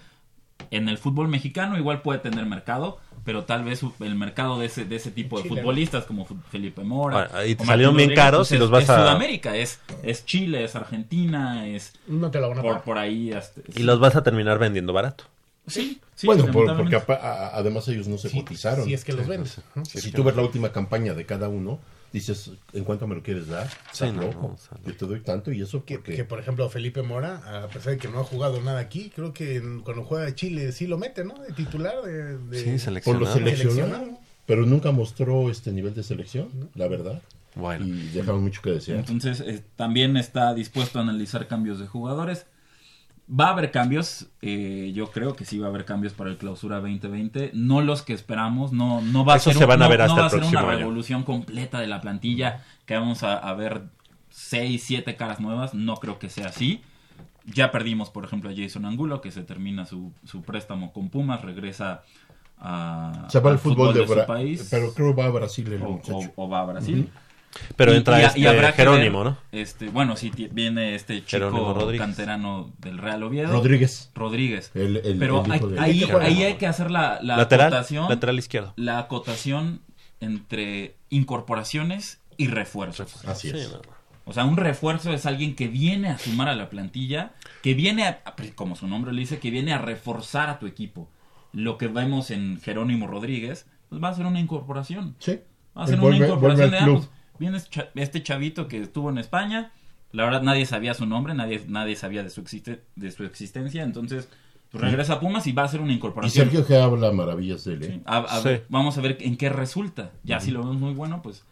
En el fútbol mexicano igual puede tener mercado, pero tal vez el mercado de ese, de ese tipo de futbolistas como Felipe Mora. Ah, y te o salieron Martín bien caros y es- los vas es a- Sudamérica, es, es Chile, es Argentina, es No te la van a por, por ahí. hasta- Y los vas a terminar vendiendo barato. Sí, sí, bueno, por- porque a- además ellos no se cotizaron. Si es que los vendes. ¿no? si tú ves la última campaña de cada uno, dices, ¿en cuánto me lo quieres dar? Sí, no, loco. no, o sea, no. Yo te doy tanto y eso Que, porque... que, por ejemplo Felipe Mora, a pesar de que no ha jugado nada aquí, creo que en- cuando juega a Chile sí lo mete, ¿no? De titular de, de- Sí, por lo seleccionado. Seleccionado. pero nunca mostró este nivel de selección, la verdad. Bueno. Y dejaron mucho que desear. Entonces, eh, también está dispuesto a analizar cambios de jugadores. Va a haber cambios, eh, yo creo que sí va a haber cambios para el clausura 2020, no los que esperamos, no, no va a Eso ser, se un- van a no- ver no hasta va el a ser una año. revolución completa de la plantilla, que vamos a, a ver seis, siete caras nuevas, no creo que sea así. Ya perdimos, por ejemplo, a Jason Angulo, que se termina su, su préstamo con Pumas, regresa a, Se va al al fútbol, de, su Bra- país. pero creo va a Brasil el o, muchacho. o- o va a Brasil. Pero Y- entra y- y este habrá Jerónimo, ver, ¿no? Este, bueno, sí, viene este chico canterano del Real Oviedo. Rodríguez. Rodríguez. El- el- Pero el hay- hijo de- ahí, hay que hacer la, la Lateral, acotación. lateral izquierdo. La acotación entre incorporaciones y refuerzos. Así Sí, es. no. O sea, un refuerzo es alguien que viene a sumar a la plantilla, que viene a, como su nombre le dice, que viene a reforzar a tu equipo. Lo que vemos en Jerónimo Rodríguez, pues va a ser una incorporación. Sí. Va a ser una vuelve- incorporación vuelve de pues, viene este este chavito que estuvo en España. La verdad nadie sabía su nombre, nadie, nadie sabía de su, existe- de su existencia. Entonces, pues, regresa a Pumas y va a ser una Y incorporación. Sergio que habla maravillas de él. ¿eh? Sí, a- a Sí. ver, vamos a ver en qué resulta. Ya si lo vemos muy bueno, pues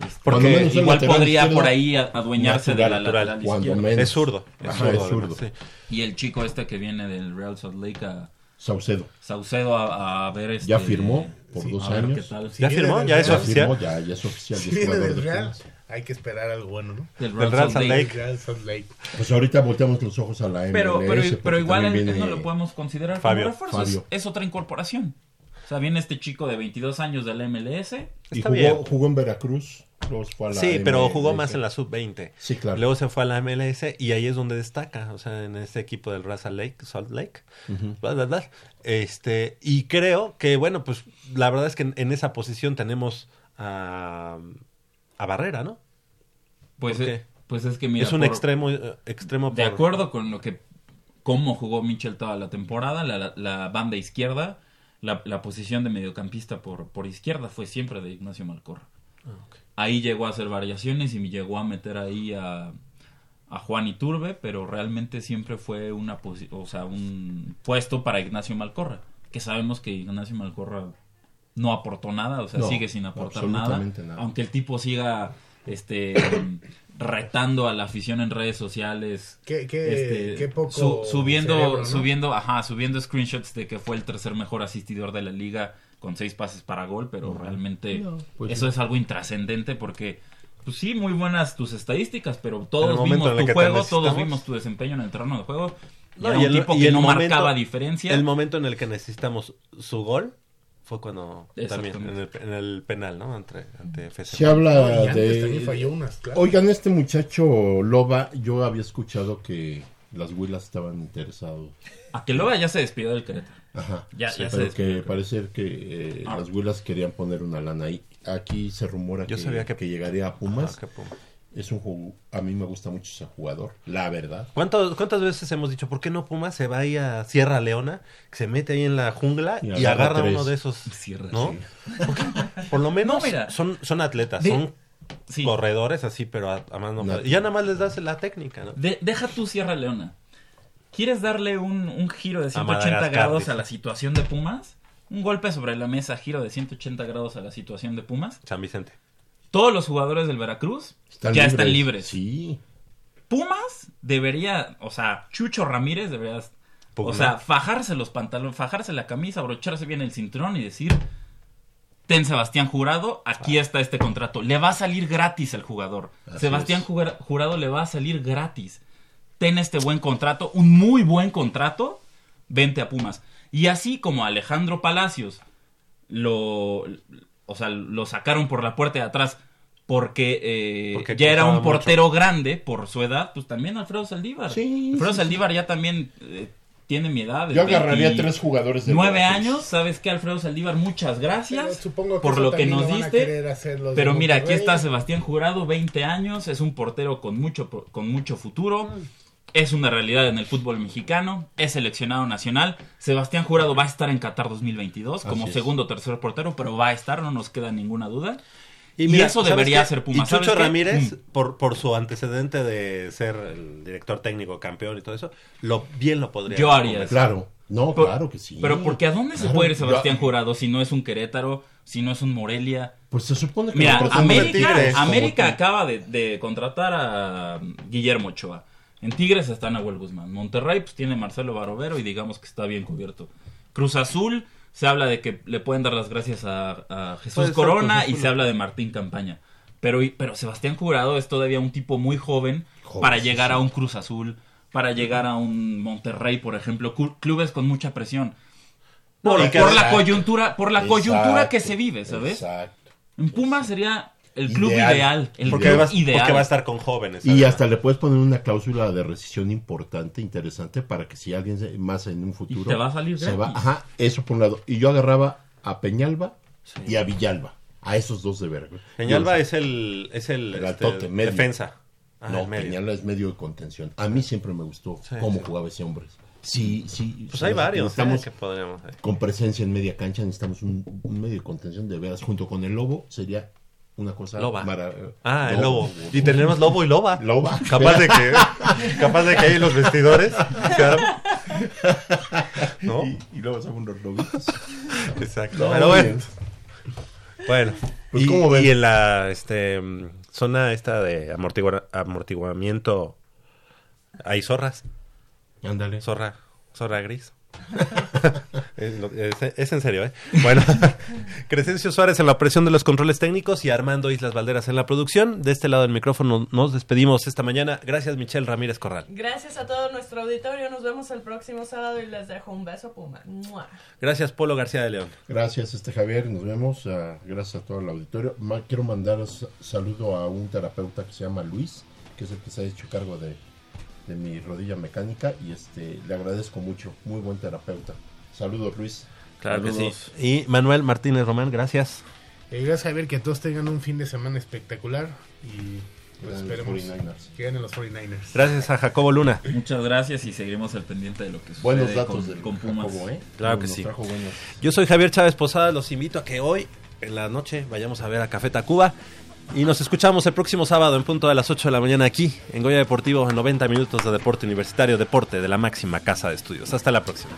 este, Porque igual podría por ahí a- adueñarse de la lateral izquierda. Es zurdo. Es Ajá, zurdo, es además, zurdo. sí. Y el chico este que viene del Real Salt Lake a Saucedo. Saucedo a, a ver este... Ya firmó por Sí, dos años. qué tal. Si ¿Ya firmó? ¿Ya es Real- Ya oficial? firmó, ya, ya es oficial. Si ya es viene jugador del de Real, hay que esperar algo bueno, ¿no? Del Del Real Salt Lake. Real Lake. Pues ahorita volteamos los ojos a la MLS. Pero, pero, pero igual viene- no lo podemos considerar Fabio. como refuerzo. es- Fabio. Es, otra incorporación. O sea, viene este chico de 22 años del MLS. Y jugó, bien. jugó en Veracruz. Luego se fue a la Sí, pero jugó más en la sub-20. Sí, claro. Luego se fue a la MLS y ahí es donde destaca, o sea, en ese equipo del Raza Lake, Salt Lake. Ujú. Bla, bla, bla. Este, y creo que, bueno, pues la verdad es que en, en esa posición tenemos a, a Barrera, ¿no? Pues, ¿Por eh, qué? pues es que mira. es un por- extremo, eh, extremo De por- acuerdo con lo que. Cómo jugó Mitchell toda la temporada, la, la- la banda izquierda, la, la posición de mediocampista por, por izquierda fue siempre de Ignacio Malcorra. Ah. Ahí llegó a hacer variaciones y llegó a meter ahí a, a Juan Iturbe, pero realmente siempre fue una posi- o sea, un puesto para Ignacio Malcorra, que sabemos que Ignacio Malcorra no aportó nada, o sea, No, sigue sin aportar nada, aunque el tipo siga este retando a la afición en redes sociales Qué- qué- este, qué poco su- subiendo cerebro, ¿no? subiendo ajá subiendo screenshots de que fue el tercer mejor asistidor de la liga con seis pases para gol pero realmente No. Pues eso sí. es algo intrascendente porque pues sí muy buenas tus estadísticas pero todos vimos tu juego todos vimos tu desempeño en el terreno de juego y No, era y un el- tipo y que el no momento- marcaba diferencia El momento en el que necesitamos su gol fue cuando también en el, en el penal, ¿no? Ante, ante FC. Se habla No, de... falló unas, claro. Oigan, este muchacho Loba, yo había escuchado que las Huilas estaban interesados. a que luego ya se despidió del Querétaro Ajá. Ya- pero que parece que eh, Ah. las Huilas querían poner una lana ahí. Aquí se rumora Yo que, sabía que- que llegaría a Pumas. Ajá, que Puma. Es un juego, a mí me gusta mucho ese jugador, la verdad. ¿Cuántos- ¿Cuántas veces hemos dicho, por qué no Pumas se va ahí a Sierra Leona, que se mete ahí en la jungla Y y, agarra uno de esos? Sierra, ¿No? sí. Por lo menos No, mira. son, son atletas, De- son Sí. corredores así, pero a, a más no ya nada más les das la técnica, ¿no? De- deja tu Sierra Leona. ¿Quieres darle un, un giro de 180 Madagascar, grados a la situación de Pumas? Un golpe sobre la mesa, giro de 180 grados a la situación de Pumas. San Vicente. Todos los jugadores del Veracruz Están ya libres. están libres. Sí. Pumas debería, o sea, Chucho Ramírez debería, o sea, fajarse los pantalones, fajarse la camisa, abrocharse bien el cinturón y decir, ten Sebastián Jurado, aquí está este contrato. Le va a salir gratis al jugador. Así Sebastián es. Jurado le va a salir gratis. Ten este buen contrato, un muy buen contrato, vente a Pumas. Y así como Alejandro Palacios lo, o sea, lo sacaron por la puerta de atrás porque, eh, Porque ya era un portero grande por su edad, pues también Alfredo Saldívar. Sí, Alfredo sí, Saldívar ya también eh, tiene mi edad. Yo agarraría 20 tres jugadores de Nueve años, ¿sabes qué, Alfredo Saldívar? Muchas gracias Pero supongo que por lo que nos diste. Pero mira, aquí está Sebastián Jurado, 20 años, es un portero con mucho, con mucho futuro. Es una realidad en el fútbol mexicano, es seleccionado nacional. Sebastián Jurado va a estar en Qatar 2022 como segundo o tercer portero, pero va a estar, no nos queda ninguna duda. Y, mira, eso ¿sabes debería qué? ser Pumas. Y Chucho. Ramírez, Mm. por, por su antecedente de ser el director técnico, campeón y todo eso, lo bien lo podría Yo haría convencer. Claro. No, Pero- claro que sí. Pero porque ¿a dónde se puede ir yo- Sebastián Jurado si no es un Querétaro, si no es un Morelia? Pues se supone que Mira, América, América acaba de, de contratar a Guillermo Ochoa. En Tigres está Nahuel Guzmán. Monterrey pues tiene Marcelo Barovero y digamos que está bien cubierto. Cruz Azul se habla de que le pueden dar las gracias a, a Jesús Puede ser Corona y se habla de Martín Campaña. Pero, pero Sebastián Jurado es todavía un tipo muy joven Joven, para llegar sí. a un Cruz Azul, para llegar a un Monterrey, por ejemplo, Clu- clubes con mucha presión. No, Por, la coyuntura, por la coyuntura que se vive, ¿sabes? Exacto. En Pumas sería el club Ideal. ideal, el Porque club va, ideal. porque va a estar con jóvenes. Y además. hasta le puedes poner una cláusula de rescisión importante, interesante, para que si alguien se- más en un futuro... te va a salir se va. Ajá, eso por un lado. Y yo agarraba a Peñalba y a Villalba, a esos dos de Veracruz. Peñalba Yo- es el, es el, El este, defensa. Ah, no. Peñalba es medio de contención. A mí siempre me gustó Sí, cómo sí. jugaba ese hombre. Sí, sí. Pues sí, hay varios eh, Necesitamos, que podríamos. con presencia en media cancha, necesitamos un, un medio de contención de veras. Junto con el Lobo sería una cosa... Loba. Ah, el lobo. Y tenemos lobo y loba. Loba. Capaz de que, capaz de que hay los vestidores. claro. ¿No? Y, y luego son unos lobitos. Exacto. No, Pero bueno. Bueno. Pues, y, ¿cómo ven? y en la este, zona esta de amortigua- amortiguamiento hay zorras. Ándale. Zorra, zorra gris. es, lo- es- es en serio, ¿eh? Bueno, Crescencio Suárez en la presión de los controles técnicos y Armando Islas Valderas en la producción. De este lado del micrófono nos despedimos esta mañana. Gracias, Michelle Ramírez Corral. Gracias a todo nuestro auditorio. Nos vemos el próximo sábado y les dejo un beso, Puma. ¡Mua! Gracias, Polo García de León. Gracias, este Javier, nos vemos. ah, gracias a todo el auditorio. Ma- quiero mandar s- saludo a un terapeuta que se llama Luis, que es el que se ha hecho cargo de, de mi rodilla mecánica y este le agradezco mucho. Muy buen terapeuta. Saludos, Luis. Claro que sí. Y Manuel Martínez Román, gracias. Eh, gracias Javier, que todos tengan un fin de semana espectacular y pues, esperemos 49ers. que ganen los 49ers. Gracias a Jacobo Luna. Muchas gracias y seguiremos al pendiente de lo que sucede Buenos datos con, del con Pumas. Jacobo, ¿eh? Claro que sí. Yo soy Javier Chávez Posada, los invito a que hoy en la noche vayamos a ver a Café Tacuba y nos escuchamos el próximo sábado en punto de las 8 de la mañana aquí en Goya Deportivo en 90 minutos de deporte universitario, deporte de la máxima casa de estudios. Hasta la próxima.